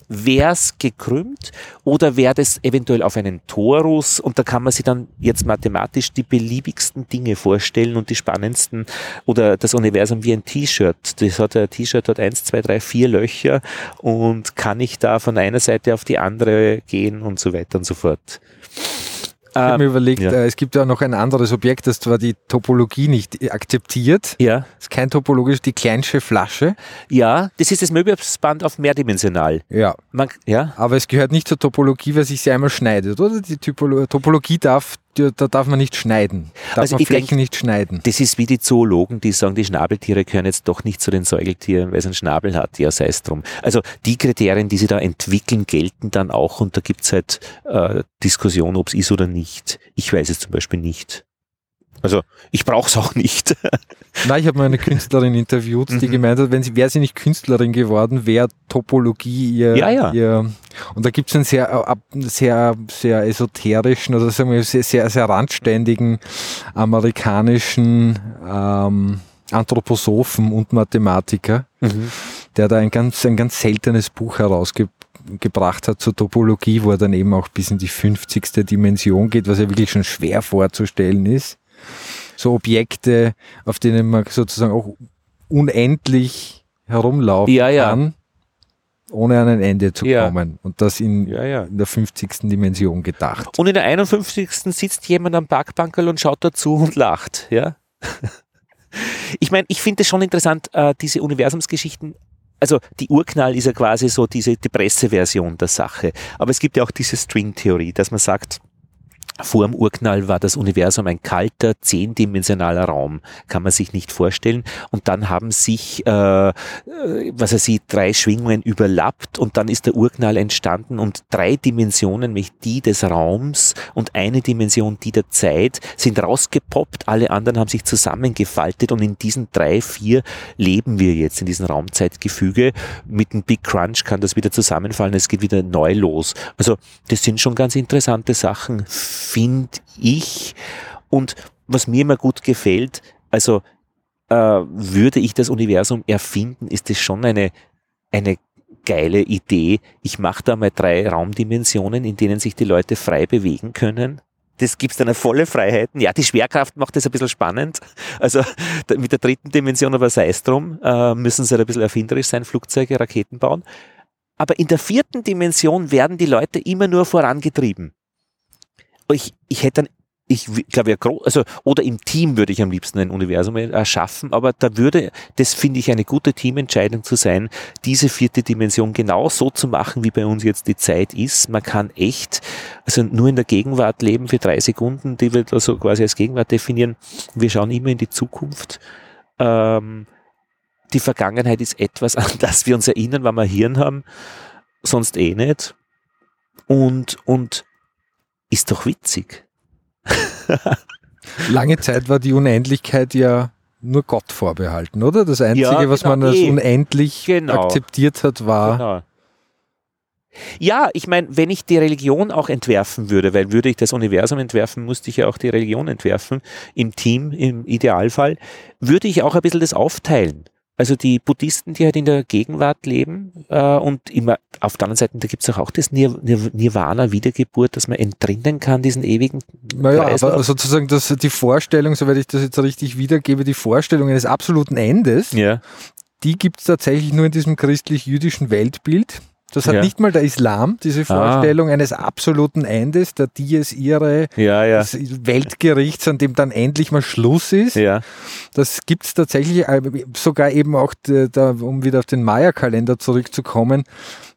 wäre es gekrümmt oder wäre das eventuell auf einen Torus und da kann man sich dann jetzt mathematisch die beliebigsten Dinge vorstellen und die spannendsten oder das Universum wie ein T-Shirt. Das hat ein T-Shirt hat eins, zwei, drei, vier Löcher und kann ich da von einer Seite auf die andere gehen und so weiter und so fort. Ich habe mir überlegt, ja. äh, es gibt ja noch ein anderes Objekt, das zwar die Topologie nicht akzeptiert. Ja. Das ist kein topologisch, die Kleinsche Flasche. Ja, das ist das Möbiusband auf mehrdimensional. Ja. Man, ja. Aber es gehört nicht zur Topologie, weil sich sie einmal schneidet, oder? Die Typolo Topologie darf da darf man nicht schneiden. Darf also man Flächen denk, nicht schneiden. Das ist wie die Zoologen, die sagen, die Schnabeltiere gehören jetzt doch nicht zu den Säugeltieren, weil es einen Schnabel hat. Ja, sei es drum. Also die Kriterien, die sie da entwickeln, gelten dann auch und da gibt es halt äh, Diskussion, ob es ist oder nicht. Ich weiß es zum Beispiel nicht. Also ich brauche es auch nicht. Nein, ich habe mal eine Künstlerin interviewt, die mhm. gemeint hat, wenn sie, wäre sie nicht Künstlerin geworden, wäre Topologie ihr, ja, ja. ihr und da gibt es einen sehr, äh, sehr, sehr esoterischen oder sagen wir sehr, sehr, sehr randständigen amerikanischen ähm, Anthroposophen und Mathematiker, mhm. der da ein ganz, ein ganz seltenes Buch herausgebracht hat zur Topologie, wo er dann eben auch bis in die 50. Dimension geht, was ja wirklich schon schwer vorzustellen ist so Objekte, auf denen man sozusagen auch unendlich herumlaufen ja, ja. kann, ohne an ein Ende zu ja. kommen. Und das in, in, der 50. Dimension gedacht. Und in der 51. sitzt jemand am Parkbankerl und schaut dazu und lacht. Ja? Ich meine, ich finde es schon interessant, äh, diese Universumsgeschichten also die Urknall ist ja quasi so diese die Presseversion der Sache. Aber es gibt ja auch diese Stringtheorie, dass man sagt, vor dem Urknall war das Universum ein kalter, zehndimensionaler Raum, kann man sich nicht vorstellen. Und dann haben sich, äh, äh was er sieht, drei Schwingungen überlappt und dann ist der Urknall entstanden und drei Dimensionen, nämlich die des Raums und eine Dimension, die der Zeit, sind rausgepoppt, alle anderen haben sich zusammengefaltet und in diesen drei, vier leben wir jetzt in diesem Raumzeitgefüge. Mit einem Big Crunch kann das wieder zusammenfallen, es geht wieder neu los. Also das sind schon ganz interessante Sachen finde ich. Und was mir immer gut gefällt, also äh, würde ich das Universum erfinden, ist es schon eine, eine geile Idee. Ich mache da mal drei Raumdimensionen, in denen sich die Leute frei bewegen können. Das gibt dann eine volle Freiheiten. Ja, die Schwerkraft macht das ein bisschen spannend. Also mit der dritten Dimension, aber sei es drum, äh, müssen sie halt ein bisschen erfinderisch sein, Flugzeuge, Raketen bauen. Aber in der vierten Dimension werden die Leute immer nur vorangetrieben ich, ich hätte dann, ich glaube ja, also, oder im Team würde ich am liebsten ein Universum erschaffen, aber da würde, das finde ich eine gute Teamentscheidung zu sein, diese vierte Dimension genau so zu machen, wie bei uns jetzt die Zeit ist. Man kann echt, also nur in der Gegenwart leben für drei Sekunden, die wir also quasi als Gegenwart definieren. Wir schauen immer in die Zukunft. Ähm, die Vergangenheit ist etwas, an das wir uns erinnern, wenn wir Hirn haben, sonst eh nicht. Und, und ist doch witzig. Lange Zeit war die Unendlichkeit ja nur Gott vorbehalten, oder? Das Einzige, ja, genau, was man als eh. unendlich genau. akzeptiert hat, war. Genau. Ja, ich meine, wenn ich die Religion auch entwerfen würde, weil würde ich das Universum entwerfen, musste ich ja auch die Religion entwerfen, im Team, im Idealfall, würde ich auch ein bisschen das aufteilen. Also die Buddhisten, die halt in der Gegenwart leben äh, und immer auf der anderen Seite, da gibt es auch, auch das Nir Nirvana, Wiedergeburt, dass man entrinnen kann, diesen ewigen Naja, Kreislauf. aber sozusagen dass die Vorstellung, soweit ich das jetzt richtig wiedergebe, die Vorstellung eines absoluten Endes, ja. die gibt es tatsächlich nur in diesem christlich-jüdischen Weltbild. Das hat ja. nicht mal der Islam, diese ah. Vorstellung ah. eines absoluten Endes, der Dies ihre ja, ja. Weltgerichts, an dem dann endlich mal Schluss ist. Das gibt es tatsächlich äh, sogar eben auch, da, um wieder auf den Maya-Kalender zurückzukommen,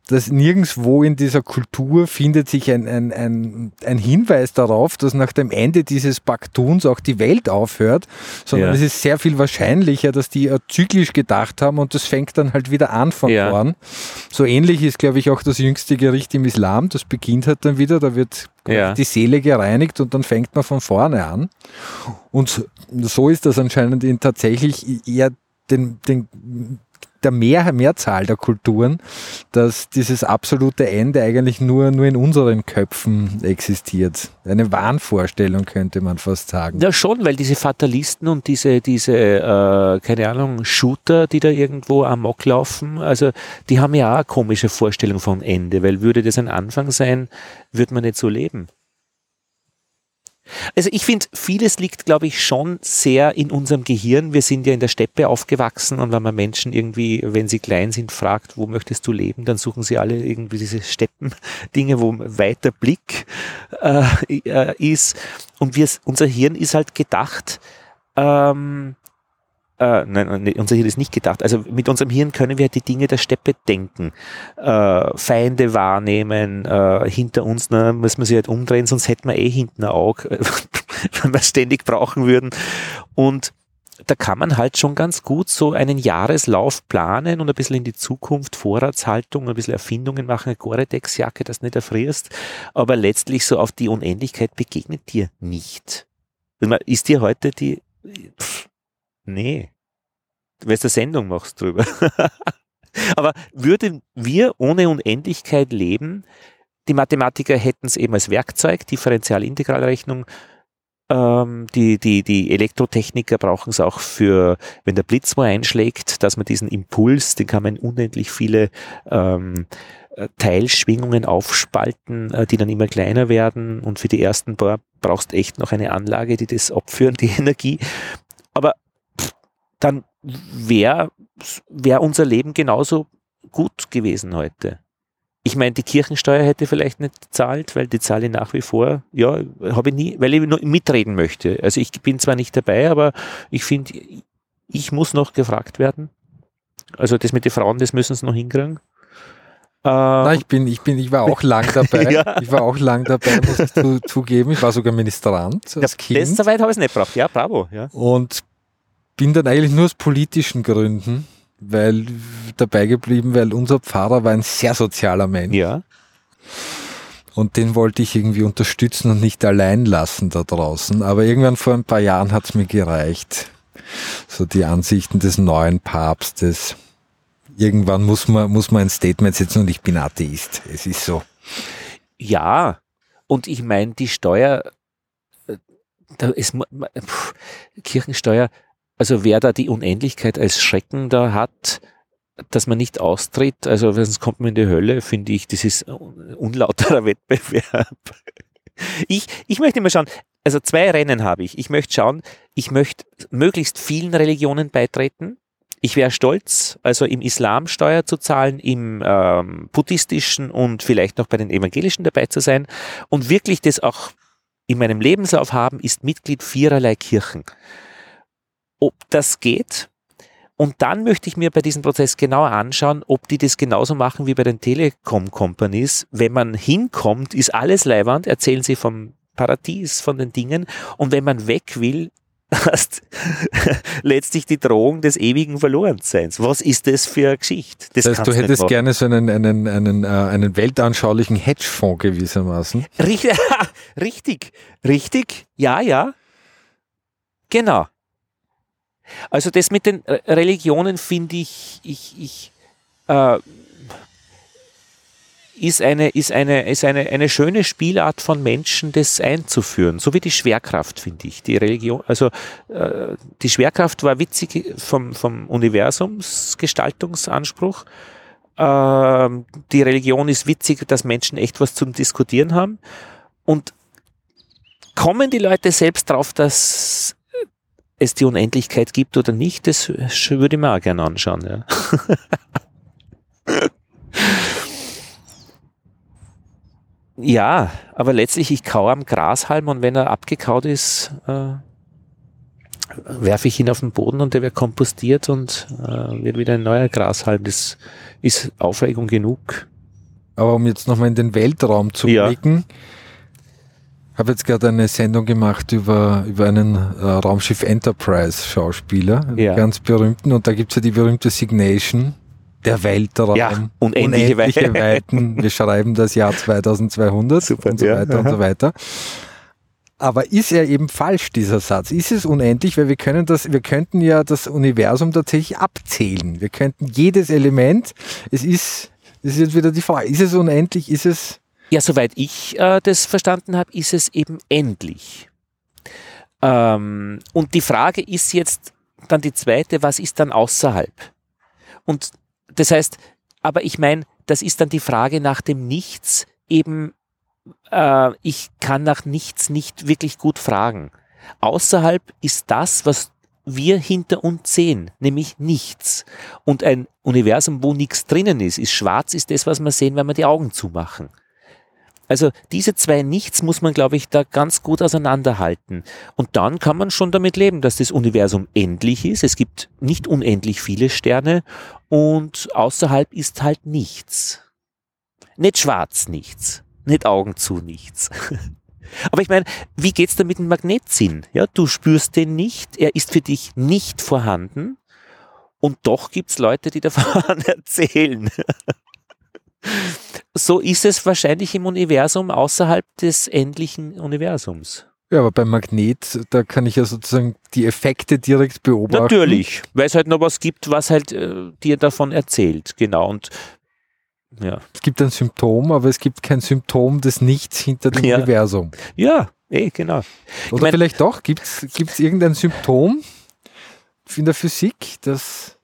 dass nirgendwo in dieser Kultur findet sich ein, ein, ein, ein Hinweis darauf, dass nach dem Ende dieses Baktuns auch die Welt aufhört, sondern ja. es ist sehr viel wahrscheinlicher, dass die zyklisch gedacht haben und das fängt dann halt wieder an von ja. vorn. So ähnlich ist, glaube ich, auch das jüngste Gericht im Islam. Das beginnt halt dann wieder, da wird ja. die Seele gereinigt und dann fängt man von vorne an. Und so ist das anscheinend in tatsächlich eher den, den der Mehr, Mehrzahl der Kulturen, dass dieses absolute Ende eigentlich nur, nur in unseren Köpfen existiert. Eine Wahnvorstellung könnte man fast sagen. Ja, schon, weil diese Fatalisten und diese, diese äh, keine Ahnung, Shooter, die da irgendwo amok laufen, also die haben ja auch eine komische Vorstellung vom Ende, weil würde das ein Anfang sein, würde man nicht so leben. Also ich finde, vieles liegt, glaube ich, schon sehr in unserem Gehirn. Wir sind ja in der Steppe aufgewachsen und wenn man Menschen irgendwie, wenn sie klein sind, fragt, wo möchtest du leben, dann suchen sie alle irgendwie diese Steppendinge, wo weiter Blick äh, äh ist. Und wir, unser Hirn ist halt gedacht, ähm, äh, nein, unser Hirn ist nicht gedacht. Also mit unserem Hirn können wir die Dinge der Steppe denken, äh, Feinde wahrnehmen, äh, hinter uns na, muss man sich halt umdrehen, sonst hätten wir eh hinten ein Auge, wenn wir es ständig brauchen würden. Und da kann man halt schon ganz gut so einen Jahreslauf planen und ein bisschen in die Zukunft, Vorratshaltung, ein bisschen Erfindungen machen, eine Gore-Tex-Jacke, dass du nicht erfrierst, aber letztlich so auf die Unendlichkeit begegnet dir nicht. Ist dir heute die, pff, Nee. Weil du eine Sendung machst drüber. Aber würden wir ohne Unendlichkeit leben, die Mathematiker hätten es eben als Werkzeug, Differentialintegralrechnung, ähm, die, die, die Elektrotechniker brauchen es auch für, wenn der Blitz wo einschlägt, dass man diesen Impuls, den kann man in unendlich viele ähm, äh, Teilschwingungen aufspalten, äh, die dann immer kleiner werden und für die ersten paar brauchst echt noch eine Anlage, die das abführen, die Energie. Aber dann wäre wär unser Leben genauso gut gewesen heute. Ich meine, die Kirchensteuer hätte vielleicht nicht gezahlt, weil die zahle ich nach wie vor, ja, habe ich nie, weil ich nur mitreden möchte. Also ich bin zwar nicht dabei, aber ich finde, ich muss noch gefragt werden. Also das mit den Frauen, das müssen sie noch hinkriegen. Äh, Na, ich bin, ich bin, ich war auch lang dabei. ja. Ich war auch lang dabei, muss ich zu, zugeben. Ich war sogar Ministrant als ja, Kind. Das soweit habe ich es nicht gebracht. Ja, bravo. Ja. Und bin dann eigentlich nur aus politischen Gründen weil dabei geblieben, weil unser Pfarrer war ein sehr sozialer Mensch. Ja. Und den wollte ich irgendwie unterstützen und nicht allein lassen da draußen. Aber irgendwann vor ein paar Jahren hat es mir gereicht. So die Ansichten des neuen Papstes. Irgendwann muss man, muss man ein Statement setzen und ich bin Atheist. Es ist so. Ja. Und ich meine, die Steuer, äh, da ist, pff, Kirchensteuer, also wer da die Unendlichkeit als Schrecken da hat, dass man nicht austritt, also sonst kommt man in die Hölle, finde ich, das ist unlauterer Wettbewerb. Ich, ich möchte immer schauen, also zwei Rennen habe ich. Ich möchte schauen, ich möchte möglichst vielen Religionen beitreten. Ich wäre stolz, also im Islam Steuer zu zahlen, im ähm, buddhistischen und vielleicht noch bei den evangelischen dabei zu sein und wirklich das auch in meinem Lebenslauf haben, ist Mitglied viererlei Kirchen ob das geht. Und dann möchte ich mir bei diesem Prozess genauer anschauen, ob die das genauso machen wie bei den Telekom-Companies. Wenn man hinkommt, ist alles leiwand, erzählen sie vom Paradies, von den Dingen. Und wenn man weg will, hast letztlich die Drohung des ewigen Verlorenseins. Was ist das für eine Geschichte? Das, das heißt, du hättest gerne so einen, einen, einen, äh, einen weltanschaulichen Hedgefonds gewissermaßen. Richtig, richtig, richtig, ja, ja. Genau. Also das mit den Religionen finde ich, ich, ich, äh, ist eine, ist eine, ist eine, eine schöne Spielart von Menschen, das einzuführen. So wie die Schwerkraft, finde ich. Die Religion, also äh, die Schwerkraft war witzig vom, vom Universumsgestaltungsanspruch. Äh, die Religion ist witzig, dass Menschen echt was zum Diskutieren haben. Und kommen die Leute selbst drauf, dass es die Unendlichkeit gibt oder nicht, das würde ich mir auch gerne anschauen. Ja. Ja, aber letztlich, ich kau am Grashalm und wenn er abgekaut ist, äh, werfe ich ihn auf den Boden und der wird kompostiert und äh, wird wieder ein neuer Grashalm. Das ist Aufregung genug. Aber um jetzt nochmal in den Weltraum zu ja. blicken, habe jetzt gerade eine Sendung gemacht über, über einen äh, Raumschiff Enterprise Schauspieler, ja. ganz berühmten, und da gibt's ja die berühmte Signation, der Weltraum, ja, unendliche, unendliche Weiten. Wir schreiben das Jahr 2200 Super, und so weiter ja. und so weiter. Aber ist er eben falsch, dieser Satz? Ist es unendlich? Weil wir können das, wir könnten ja das Universum tatsächlich abzählen. Wir könnten jedes Element, es ist, es ist jetzt wieder die Frage, ist es unendlich? Ist es? Ja, soweit ich äh, das verstanden habe, ist es eben endlich. Ähm, und die Frage ist jetzt dann die zweite, was ist dann außerhalb? Und das heißt, aber ich meine, das ist dann die Frage nach dem Nichts eben, äh, ich kann nach nichts nicht wirklich gut fragen. Außerhalb ist das, was wir hinter uns sehen, nämlich nichts. Und ein Universum, wo nichts drinnen ist, ist schwarz, ist das, was wir sehen, wenn wir die Augen zumachen. Also diese zwei Nichts muss man, glaube ich, da ganz gut auseinanderhalten. Und dann kann man schon damit leben, dass das Universum endlich ist. Es gibt nicht unendlich viele Sterne und außerhalb ist halt nichts. Nicht schwarz nichts, nicht Augen zu nichts. Aber ich meine, wie geht's da mit dem Magnetsinn? Ja, du spürst den nicht, er ist für dich nicht vorhanden und doch gibt's Leute, die davon erzählen so ist es wahrscheinlich im Universum außerhalb des endlichen Universums. Ja, aber beim Magnet, da kann ich ja sozusagen die Effekte direkt beobachten. Natürlich, weil es halt noch was gibt, was halt äh, dir davon erzählt. Genau. Und ja. Es gibt ein Symptom, aber es gibt kein Symptom des Nichts hinter dem ja. Universum. Ja, eh, genau. Oder ich mein, vielleicht doch, gibt es irgendein Symptom in der Physik, das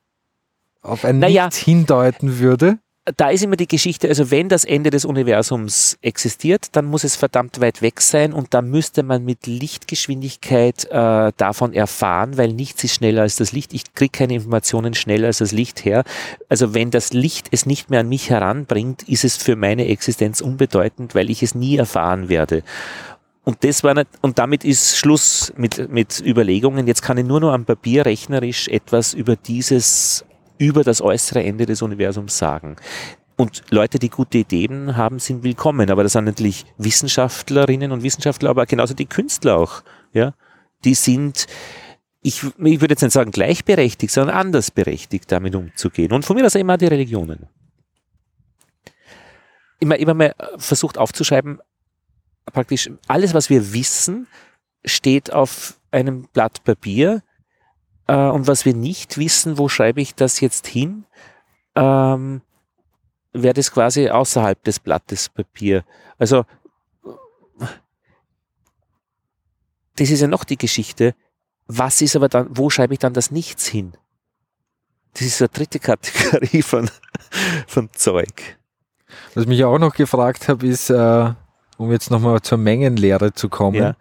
auf ein naja, Nichts hindeuten würde? Da ist immer die Geschichte, also wenn das Ende des Universums existiert, dann muss es verdammt weit weg sein und da müsste man mit Lichtgeschwindigkeit äh, davon erfahren, weil nichts ist schneller als das Licht. Ich kriege keine Informationen schneller als das Licht her. Also wenn das Licht es nicht mehr an mich heranbringt, ist es für meine Existenz unbedeutend, weil ich es nie erfahren werde. Und das war nicht, und damit ist Schluss mit, mit Überlegungen. Jetzt kann ich nur noch am Papier rechnerisch etwas über dieses über das äußere Ende des Universums sagen. Und Leute, die gute Ideen haben, sind willkommen. Aber das sind natürlich Wissenschaftlerinnen und Wissenschaftler, aber genauso die Künstler auch. Ja, die sind, ich, ich würde jetzt nicht sagen gleichberechtigt, sondern anders berechtigt, damit umzugehen. Und von mir aus immer die Religionen. Immer, immer mal versucht aufzuschreiben, praktisch alles, was wir wissen, steht auf einem Blatt Papier äh, und was wir nicht wissen, wo schreibe ich das jetzt hin, ähm, wäre das quasi außerhalb des Blattes Papier. Also das ist ja noch die Geschichte. Was ist aber dann, wo schreibe ich dann das Nichts hin? Das ist eine dritte Kategorie von, von Zeug. Was mich auch noch gefragt habe, ist, äh, um jetzt nochmal zur Mengenlehre zu kommen. Ja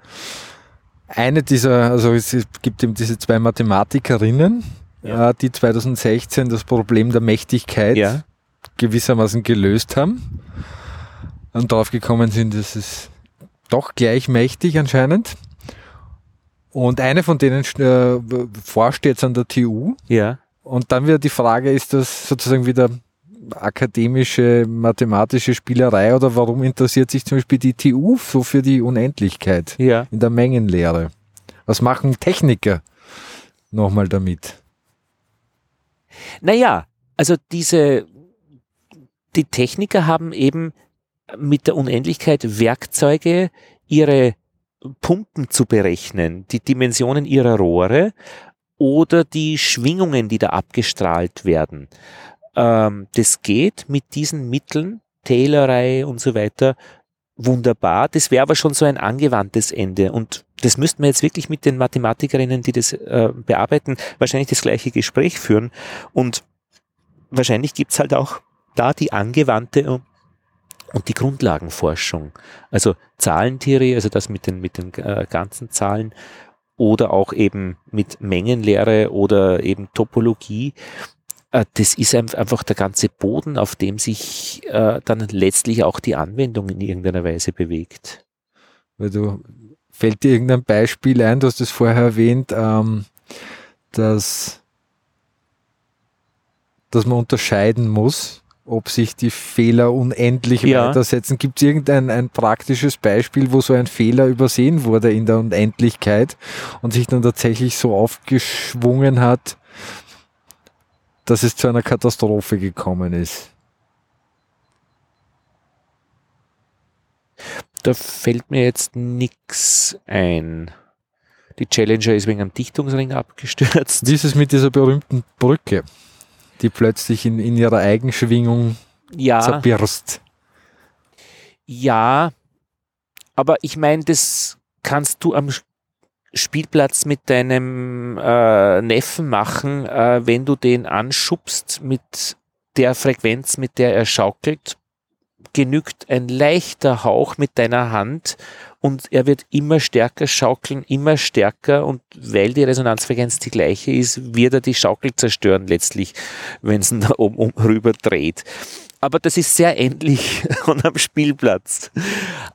eine dieser, also es gibt eben diese zwei Mathematikerinnen, ja. äh, die 2016 das Problem der Mächtigkeit ja. gewissermaßen gelöst haben und drauf gekommen sind, dass es doch gleich mächtig anscheinend. Und eine von denen äh, forscht jetzt an der TU. Ja. Und dann wieder die Frage, ist das sozusagen wieder akademische, mathematische Spielerei oder warum interessiert sich zum Beispiel die TU so für die Unendlichkeit ja. in der Mengenlehre? Was machen Techniker nochmal damit? Naja, also diese, die Techniker haben eben mit der Unendlichkeit Werkzeuge, ihre Pumpen zu berechnen, die Dimensionen ihrer Rohre oder die Schwingungen, die da abgestrahlt werden. Ähm, das geht mit diesen Mitteln Taylorei und so weiter, wunderbar. Das wäre aber schon so ein angewandtes Ende. Und das müssten wir jetzt wirklich mit den Mathematikerinnen, die das äh, bearbeiten, wahrscheinlich das gleiche Gespräch führen. Und wahrscheinlich gibt's halt auch da die angewandte und die Grundlagenforschung. Also Zahlentheorie, also das mit den, mit den äh, ganzen Zahlen oder auch eben mit Mengenlehre oder eben Topologie. Äh, das ist einfach der ganze Boden, auf dem sich äh, dann letztlich auch die Anwendung in irgendeiner Weise bewegt. Weil du, fällt dir irgendein Beispiel ein, du hast es vorher erwähnt, ähm, dass, dass man unterscheiden muss, ob sich die Fehler unendlich ja. weitersetzen. Gibt es irgendein ein praktisches Beispiel, wo so ein Fehler übersehen wurde in der Unendlichkeit und sich dann tatsächlich so aufgeschwungen hat, dass es zu einer Katastrophe gekommen ist. Da fällt mir jetzt nichts ein. Die Challenger ist wegen einem Dichtungsring abgestürzt. Wie ist es mit dieser berühmten Brücke, die plötzlich in, in ihrer Eigenschwingung ja. zerbirst? Ja, aber ich meine, das kannst du am Spielplatz mit deinem äh, Neffen machen, äh, wenn du den anschubst mit der Frequenz, mit der er schaukelt, genügt ein leichter Hauch mit deiner Hand und er wird immer stärker schaukeln, immer stärker und weil die Resonanzfrequenz die gleiche ist, wird er die Schaukel zerstören letztlich, wenn es da oben um, rüber dreht. Aber das ist sehr ähnlich und am Spielplatz.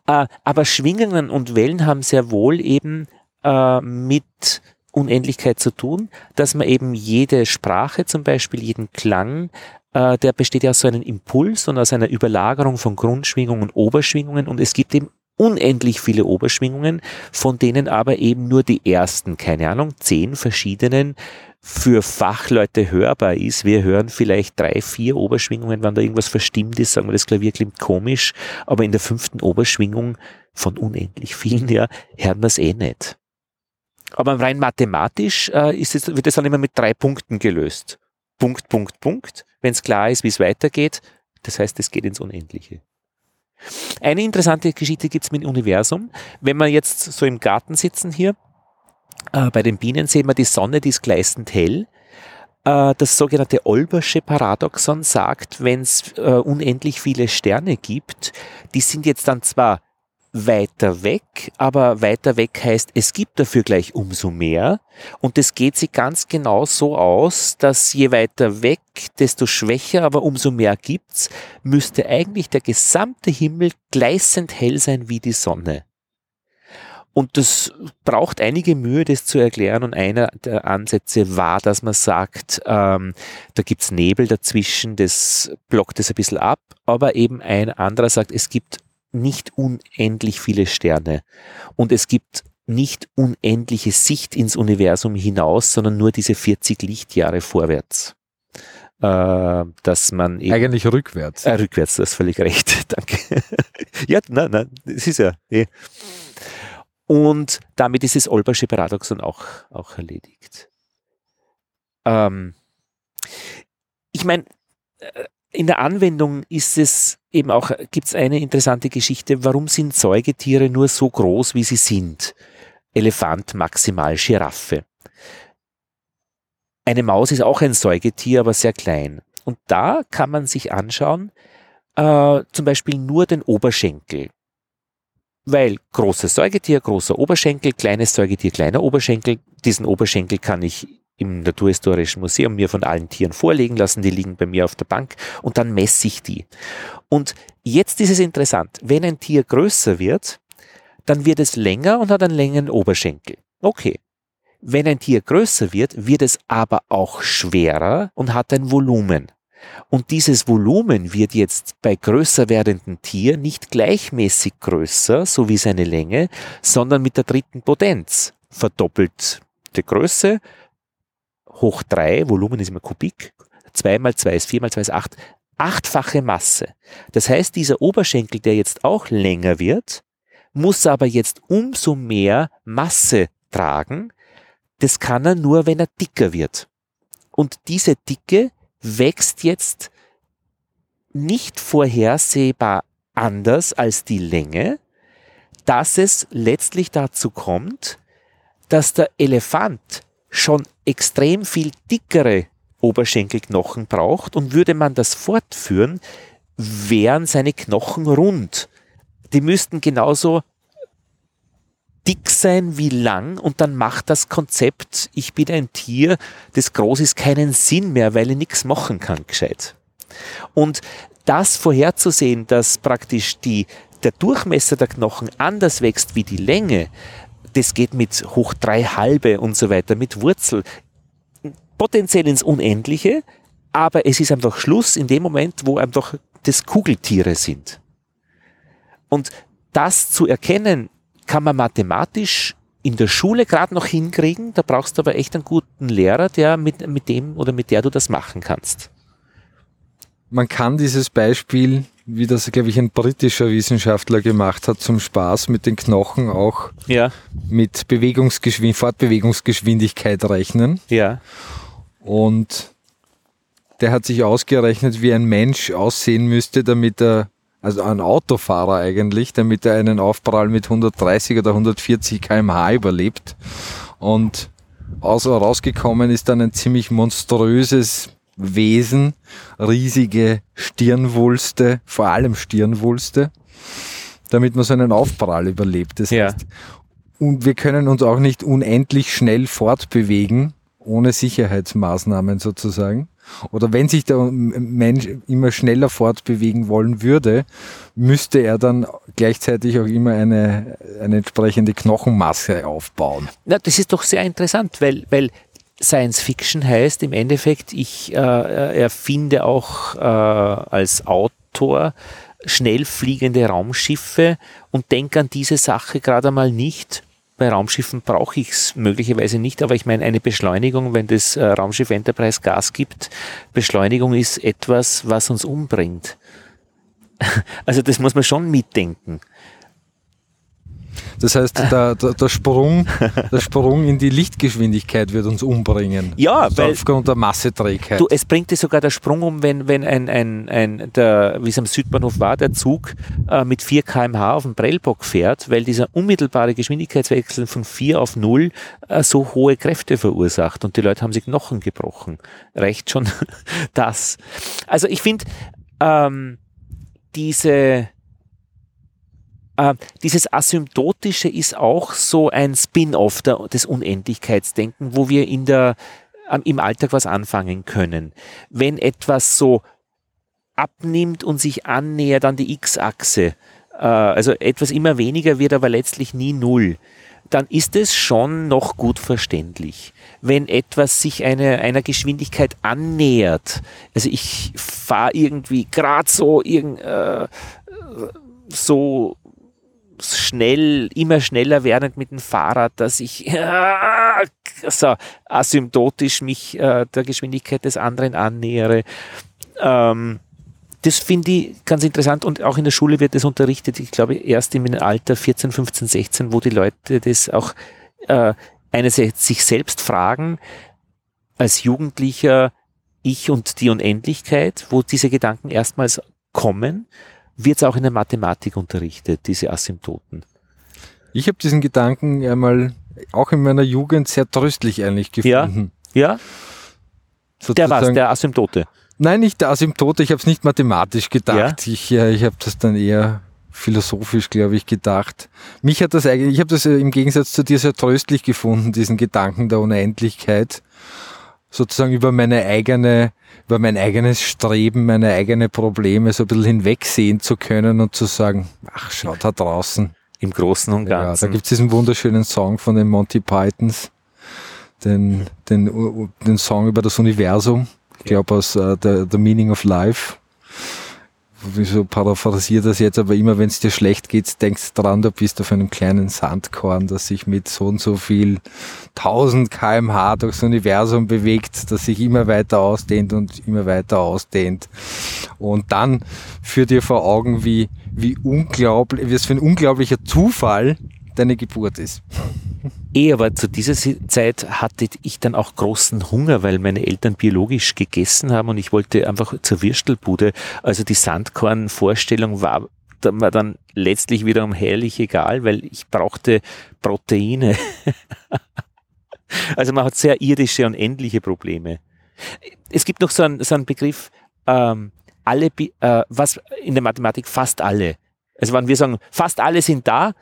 Äh, aber Schwingungen und Wellen haben sehr wohl eben äh, mit Unendlichkeit zu tun, dass man eben jede Sprache zum Beispiel, jeden Klang, äh, der besteht ja aus so einem Impuls und aus einer Überlagerung von Grundschwingungen und Oberschwingungen und es gibt eben unendlich viele Oberschwingungen, von denen aber eben nur die ersten, keine Ahnung, zehn verschiedenen für Fachleute hörbar ist. Wir hören vielleicht drei, vier Oberschwingungen, wenn da irgendwas verstimmt ist, sagen wir, das Klavier klingt komisch, aber in der fünften Oberschwingung von unendlich vielen, ja, hören wir es eh nicht. Aber rein mathematisch äh, ist es, wird es dann immer mit drei Punkten gelöst. Punkt, Punkt, Punkt. Wenn es klar ist, wie es weitergeht, das heißt, es geht ins Unendliche. Eine interessante Geschichte gibt es mit dem Universum. Wenn wir jetzt so im Garten sitzen hier, äh, bei den Bienen sehen wir die Sonne, die ist gleißend hell. Äh, das sogenannte Olbersche Paradoxon sagt, wenn es äh, unendlich viele Sterne gibt, die sind jetzt dann zwar weiter weg, aber weiter weg heißt, es gibt dafür gleich umso mehr. Und es geht sich ganz genau so aus, dass je weiter weg, desto schwächer, aber umso mehr gibt's, müsste eigentlich der gesamte Himmel gleißend hell sein wie die Sonne. Und das braucht einige Mühe, das zu erklären. Und einer der Ansätze war, dass man sagt, ähm, da gibt's Nebel dazwischen, das blockt es ein bisschen ab. Aber eben ein anderer sagt, es gibt nicht unendlich viele Sterne und es gibt nicht unendliche Sicht ins Universum hinaus, sondern nur diese 40 Lichtjahre vorwärts. Äh, dass man eben, eigentlich rückwärts. Äh, rückwärts, du hast völlig recht. Danke. ja, nein, nein, das ist ja. Eh. Und damit ist das Olbersche Paradoxon auch, auch erledigt. Ähm, ich meine, äh, in der Anwendung ist es eben auch, gibt es eine interessante Geschichte, warum sind Säugetiere nur so groß, wie sie sind? Elefant maximal, Giraffe. Eine Maus ist auch ein Säugetier, aber sehr klein. Und da kann man sich anschauen, äh, zum Beispiel nur den Oberschenkel. Weil großes Säugetier, großer Oberschenkel, kleines Säugetier, kleiner Oberschenkel, diesen Oberschenkel kann ich im Naturhistorischen Museum mir von allen Tieren vorlegen lassen, die liegen bei mir auf der Bank und dann messe ich die. Und jetzt ist es interessant, wenn ein Tier größer wird, dann wird es länger und hat einen längeren Oberschenkel. Okay. Wenn ein Tier größer wird, wird es aber auch schwerer und hat ein Volumen. Und dieses Volumen wird jetzt bei größer werdenden Tier nicht gleichmäßig größer, so wie seine Länge, sondern mit der dritten Potenz. Verdoppelt die Größe, hoch 3, Volumen ist immer Kubik, 2 mal 2 ist 4 mal 2 ist 8, achtfache Masse. Das heißt, dieser Oberschenkel, der jetzt auch länger wird, muss aber jetzt umso mehr Masse tragen. Das kann er nur, wenn er dicker wird. Und diese Dicke wächst jetzt nicht vorhersehbar anders als die Länge, dass es letztlich dazu kommt, dass der Elefant schon extrem viel dickere Oberschenkelknochen braucht und würde man das fortführen, wären seine Knochen rund. Die müssten genauso dick sein wie lang und dann macht das Konzept, ich bin ein Tier, das groß ist, keinen Sinn mehr, weil ich nichts machen kann gescheit. Und das vorherzusehen, dass praktisch die, der Durchmesser der Knochen anders wächst wie die Länge, das geht mit hoch drei halbe und so weiter, mit Wurzel, potenziell ins Unendliche, aber es ist einfach Schluss in dem Moment, wo einfach das Kugeltiere sind. Und das zu erkennen, kann man mathematisch in der Schule gerade noch hinkriegen. Da brauchst du aber echt einen guten Lehrer, der mit, mit dem oder mit der du das machen kannst. Man kann dieses Beispiel, wie das, glaube ich, ein britischer Wissenschaftler gemacht hat, zum Spaß mit den Knochen auch ja. mit Bewegungsgeschwind Fortbewegungsgeschwindigkeit rechnen. Ja. Und der hat sich ausgerechnet, wie ein Mensch aussehen müsste, damit er also ein Autofahrer eigentlich, damit er einen Aufprall mit 130 oder 140 kmh überlebt. Und rausgekommen ist dann ein ziemlich monströses Wesen, riesige Stirnwulste, vor allem Stirnwulste, damit man so einen Aufprall überlebt. Das ja. heißt, und wir können uns auch nicht unendlich schnell fortbewegen, ohne Sicherheitsmaßnahmen sozusagen oder wenn sich der Mensch immer schneller fortbewegen wollen würde, müsste er dann gleichzeitig auch immer eine, eine entsprechende Knochenmasse aufbauen. Na, das ist doch sehr interessant, weil, weil Science Fiction heißt im Endeffekt, ich äh, erfinde auch äh, als Autor schnell fliegende Raumschiffe und denke an diese Sache gerade einmal nicht bei Raumschiffen brauche ich es möglicherweise nicht, aber ich meine, eine Beschleunigung, wenn das äh, Raumschiff Enterprise Gas gibt, Beschleunigung ist etwas, was uns umbringt. Also das muss man schon mitdenken. Das heißt, der, der, der, Sprung, der Sprung in die Lichtgeschwindigkeit wird uns umbringen. Ja, also weil aufgrund der Masseträgheit. Du, es bringt dir sogar der Sprung um, wenn, wenn ein, ein, ein der, wie es am Südbahnhof war, der Zug äh, mit 4 kmh auf dem Prellbock fährt, weil dieser unmittelbare Geschwindigkeitswechsel von 4 auf 0 äh, so hohe Kräfte verursacht und die Leute haben sich Knochen gebrochen. Reicht schon das. Also ich finde, ähm, diese äh, dieses Asymptotische ist auch so ein Spin-off des Unendlichkeitsdenken, wo wir in der, äh, im Alltag was anfangen können. Wenn etwas so abnimmt und sich annähert an die X-Achse, äh, also etwas immer weniger wird, aber letztlich nie null, dann ist es schon noch gut verständlich. Wenn etwas sich eine, einer Geschwindigkeit annähert, also ich fahre irgendwie gerade so irgend, äh, so schnell, immer schneller werdend mit dem Fahrrad, dass ich äh, asymptotisch mich äh, der Geschwindigkeit des anderen annähere. Ähm, das finde ich ganz interessant und auch in der Schule wird das unterrichtet. Ich glaube, erst im Alter 14, 15, 16, wo die Leute das auch äh, einerseits sich selbst fragen, als Jugendlicher ich und die Unendlichkeit, wo diese Gedanken erstmals kommen wird es auch in der Mathematik unterrichtet, diese Asymptoten. Ich habe diesen Gedanken einmal auch in meiner Jugend sehr tröstlich eigentlich gefunden. Ja, ja. der was, der Asymptote? Nein, nicht der Asymptote, ich habe es nicht mathematisch gedacht. Ja? Ich, äh, ich habe das dann eher philosophisch, glaube ich, gedacht. Mich hat das eigentlich, ich habe das im Gegensatz zu dir sehr tröstlich gefunden, diesen Gedanken der Unendlichkeit, sozusagen über meine eigene über mein eigenes Streben, meine eigenen Probleme so ein bisschen hinwegsehen zu können und zu sagen, ach, schau da draußen. Im Großen und Ganzen. Ja, da gibt es diesen wunderschönen Song von den Monty Pythons, den, den, den Song über das Universum, ich glaube aus uh, the, the Meaning of Life wieso paraphrasiert das jetzt, aber immer wenn es dir schlecht geht, denkst dran, du bist auf einem kleinen Sandkorn, das sich mit so und so viel 1000 kmh durchs Universum bewegt, das sich immer weiter ausdehnt und immer weiter ausdehnt. Und dann führt dir vor Augen, wie, wie unglaublich, wie es für ein unglaublicher Zufall deine Geburt ist. Eh, aber zu dieser Zeit hatte ich dann auch großen Hunger, weil meine Eltern biologisch gegessen haben und ich wollte einfach zur Würstelbude. Also die Sandkorn-Vorstellung war mir dann letztlich wiederum herrlich egal, weil ich brauchte Proteine. also man hat sehr irdische und endliche Probleme. Es gibt noch so einen, so einen Begriff, ähm, alle, äh, was in der Mathematik fast alle. Also wenn wir sagen, fast alle sind da,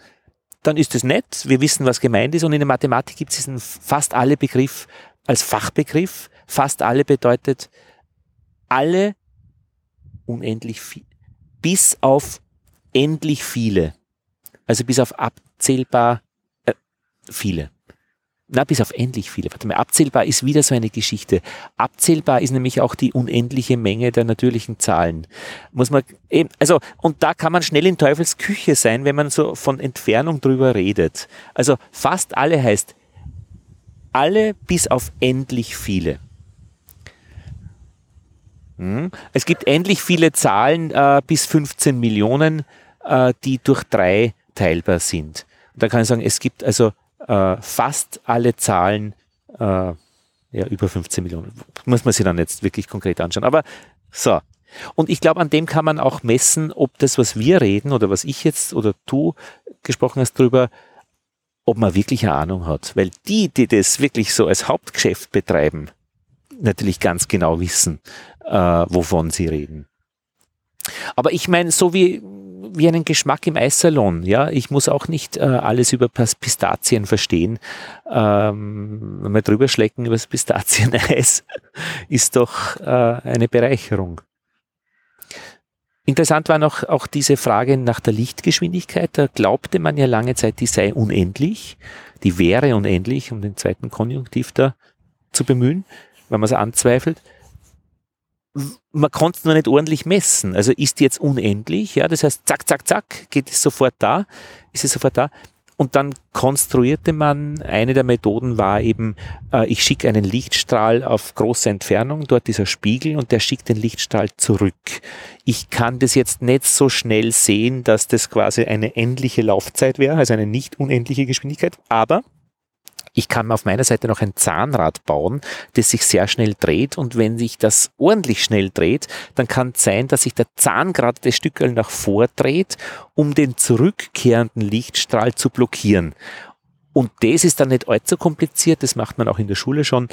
dann ist es nett, wir wissen, was gemeint ist. Und in der Mathematik gibt es fast alle Begriff als Fachbegriff. Fast alle bedeutet alle unendlich viel, bis auf endlich viele. Also bis auf abzählbar äh, viele na, bis auf endlich viele. Warte mal, abzählbar ist wieder so eine Geschichte. Abzählbar ist nämlich auch die unendliche Menge der natürlichen Zahlen. Muss man eben, also, und da kann man schnell in Teufels Küche sein, wenn man so von Entfernung drüber redet. Also, fast alle heißt alle bis auf endlich viele. Hm? Es gibt endlich viele Zahlen äh, bis 15 Millionen, äh, die durch drei teilbar sind. Und da kann ich sagen, es gibt also äh, fast alle Zahlen, äh, ja, über 15 Millionen. Muss man sich dann jetzt wirklich konkret anschauen. Aber so. Und ich glaube, an dem kann man auch messen, ob das, was wir reden oder was ich jetzt oder du gesprochen hast drüber, ob man wirklich eine Ahnung hat. Weil die, die das wirklich so als Hauptgeschäft betreiben, natürlich ganz genau wissen, äh, wovon sie reden. Aber ich meine, so wie wie einen Geschmack im Eissalon. Ja, ich muss auch nicht äh, alles über Pistazien verstehen. Ähm, mal drüber schlecken über das Pistazieneis ist doch äh, eine Bereicherung. Interessant war noch auch diese Frage nach der Lichtgeschwindigkeit. Da glaubte man ja lange Zeit, die sei unendlich. Die wäre unendlich, um den zweiten Konjunktiv da zu bemühen, wenn man es anzweifelt man konnte es nur nicht ordentlich messen. Also ist die jetzt unendlich, ja, das heißt, zack, zack, zack, geht es sofort da, ist es sofort da. Und dann konstruierte man, eine der Methoden war eben, äh, ich schicke einen Lichtstrahl auf große Entfernung, dort dieser Spiegel und der schickt den Lichtstrahl zurück. Ich kann das jetzt nicht so schnell sehen, dass das quasi eine endliche Laufzeit wäre, also eine nicht unendliche Geschwindigkeit, aber ich kann auf meiner Seite noch ein Zahnrad bauen, das sich sehr schnell dreht und wenn sich das ordentlich schnell dreht, dann kann es sein, dass sich der Zahn gerade das Stückel nach vordreht, um den zurückkehrenden Lichtstrahl zu blockieren. Und das ist dann nicht allzu kompliziert, das macht man auch in der Schule schon,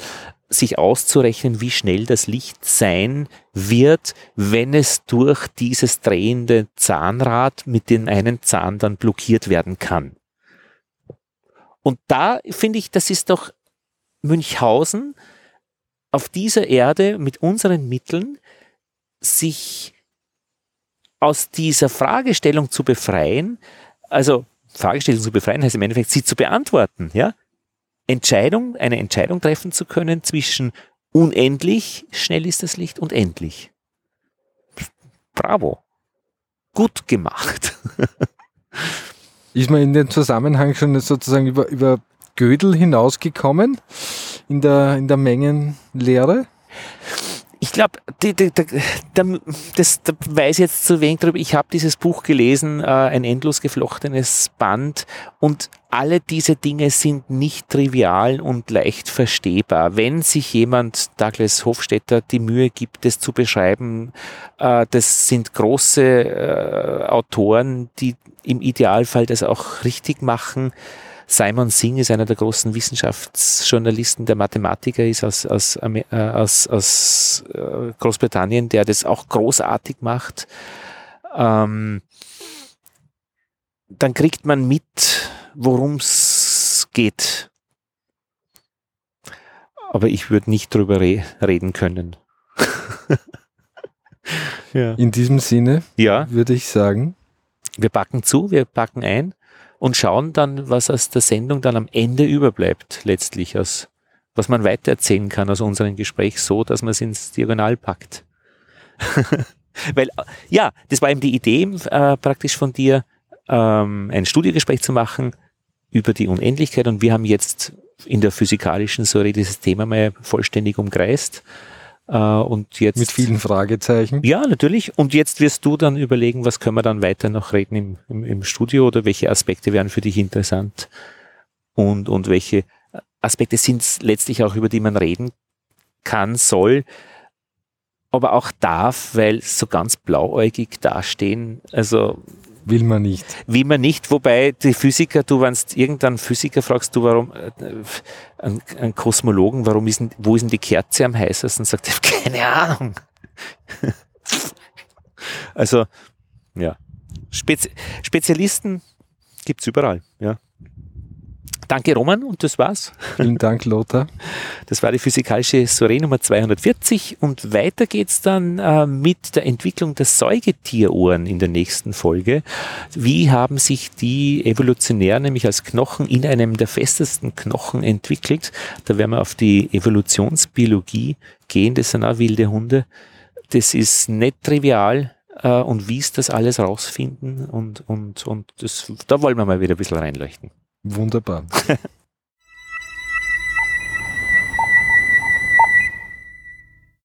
sich auszurechnen, wie schnell das Licht sein wird, wenn es durch dieses drehende Zahnrad mit dem einen Zahn dann blockiert werden kann. Und da finde ich, das ist doch Münchhausen auf dieser Erde mit unseren Mitteln sich aus dieser Fragestellung zu befreien, also Fragestellung zu befreien heißt im Endeffekt, sie zu beantworten, ja? Entscheidung, eine Entscheidung treffen zu können zwischen unendlich schnell ist das Licht und endlich. Bravo. Gut gemacht. Ist man in den Zusammenhang schon sozusagen über, über Gödel hinausgekommen in der, in der Mengenlehre? Ich glaube, das da weiß jetzt zu wenig darüber. Ich habe dieses Buch gelesen, äh, ein endlos geflochtenes Band und alle diese Dinge sind nicht trivial und leicht verstehbar. Wenn sich jemand, Douglas Hofstetter, die Mühe gibt, das zu beschreiben, äh, das sind große äh, Autoren, die im Idealfall das auch richtig machen. Simon Singh ist einer der großen Wissenschaftsjournalisten, der Mathematiker ist aus, aus, äh, aus, aus äh, Großbritannien, der das auch großartig macht. Ähm, dann kriegt man mit, worum es geht. Aber ich würde nicht drüber re reden können. ja. In diesem Sinne ja. würde ich sagen, wir packen zu, wir packen ein und schauen dann, was aus der Sendung dann am Ende überbleibt, letztlich aus, was man weitererzählen kann aus unserem Gespräch so, dass man es ins Diagonal packt. Weil, ja, das war eben die Idee äh, praktisch von dir, ähm, ein Studiogespräch zu machen über die Unendlichkeit und wir haben jetzt in der physikalischen Säure dieses Thema mal vollständig umkreist. Äh, und jetzt, Mit vielen Fragezeichen. Ja, natürlich. Und jetzt wirst du dann überlegen, was können wir dann weiter noch reden im, im, im Studio oder welche Aspekte wären für dich interessant. und, und welche Aspekte sind es letztlich auch, über die man reden kann, soll, aber auch darf, weil so ganz blauäugig dastehen, also Will man nicht. Will man nicht, wobei die Physiker, du, wenn du irgendeinen Physiker fragst, du, warum, äh, einen, Kosmologen, warum ist wo ist denn die Kerze am heißesten, sagt er, keine Ahnung. also, ja. Spezi Spezialisten gibt's überall, ja. Danke, Roman, und das war's. Vielen Dank, Lothar. Das war die physikalische Soiree Nummer 240 und weiter geht's dann äh, mit der Entwicklung der Säugetierohren in der nächsten Folge. Wie haben sich die evolutionär nämlich als Knochen in einem der festesten Knochen entwickelt? Da werden wir auf die Evolutionsbiologie gehen. Das sind auch wilde Hunde. Das ist nicht trivial äh, und wie ist das alles rausfinden und, und, und das, da wollen wir mal wieder ein bisschen reinleuchten. Wunderbar.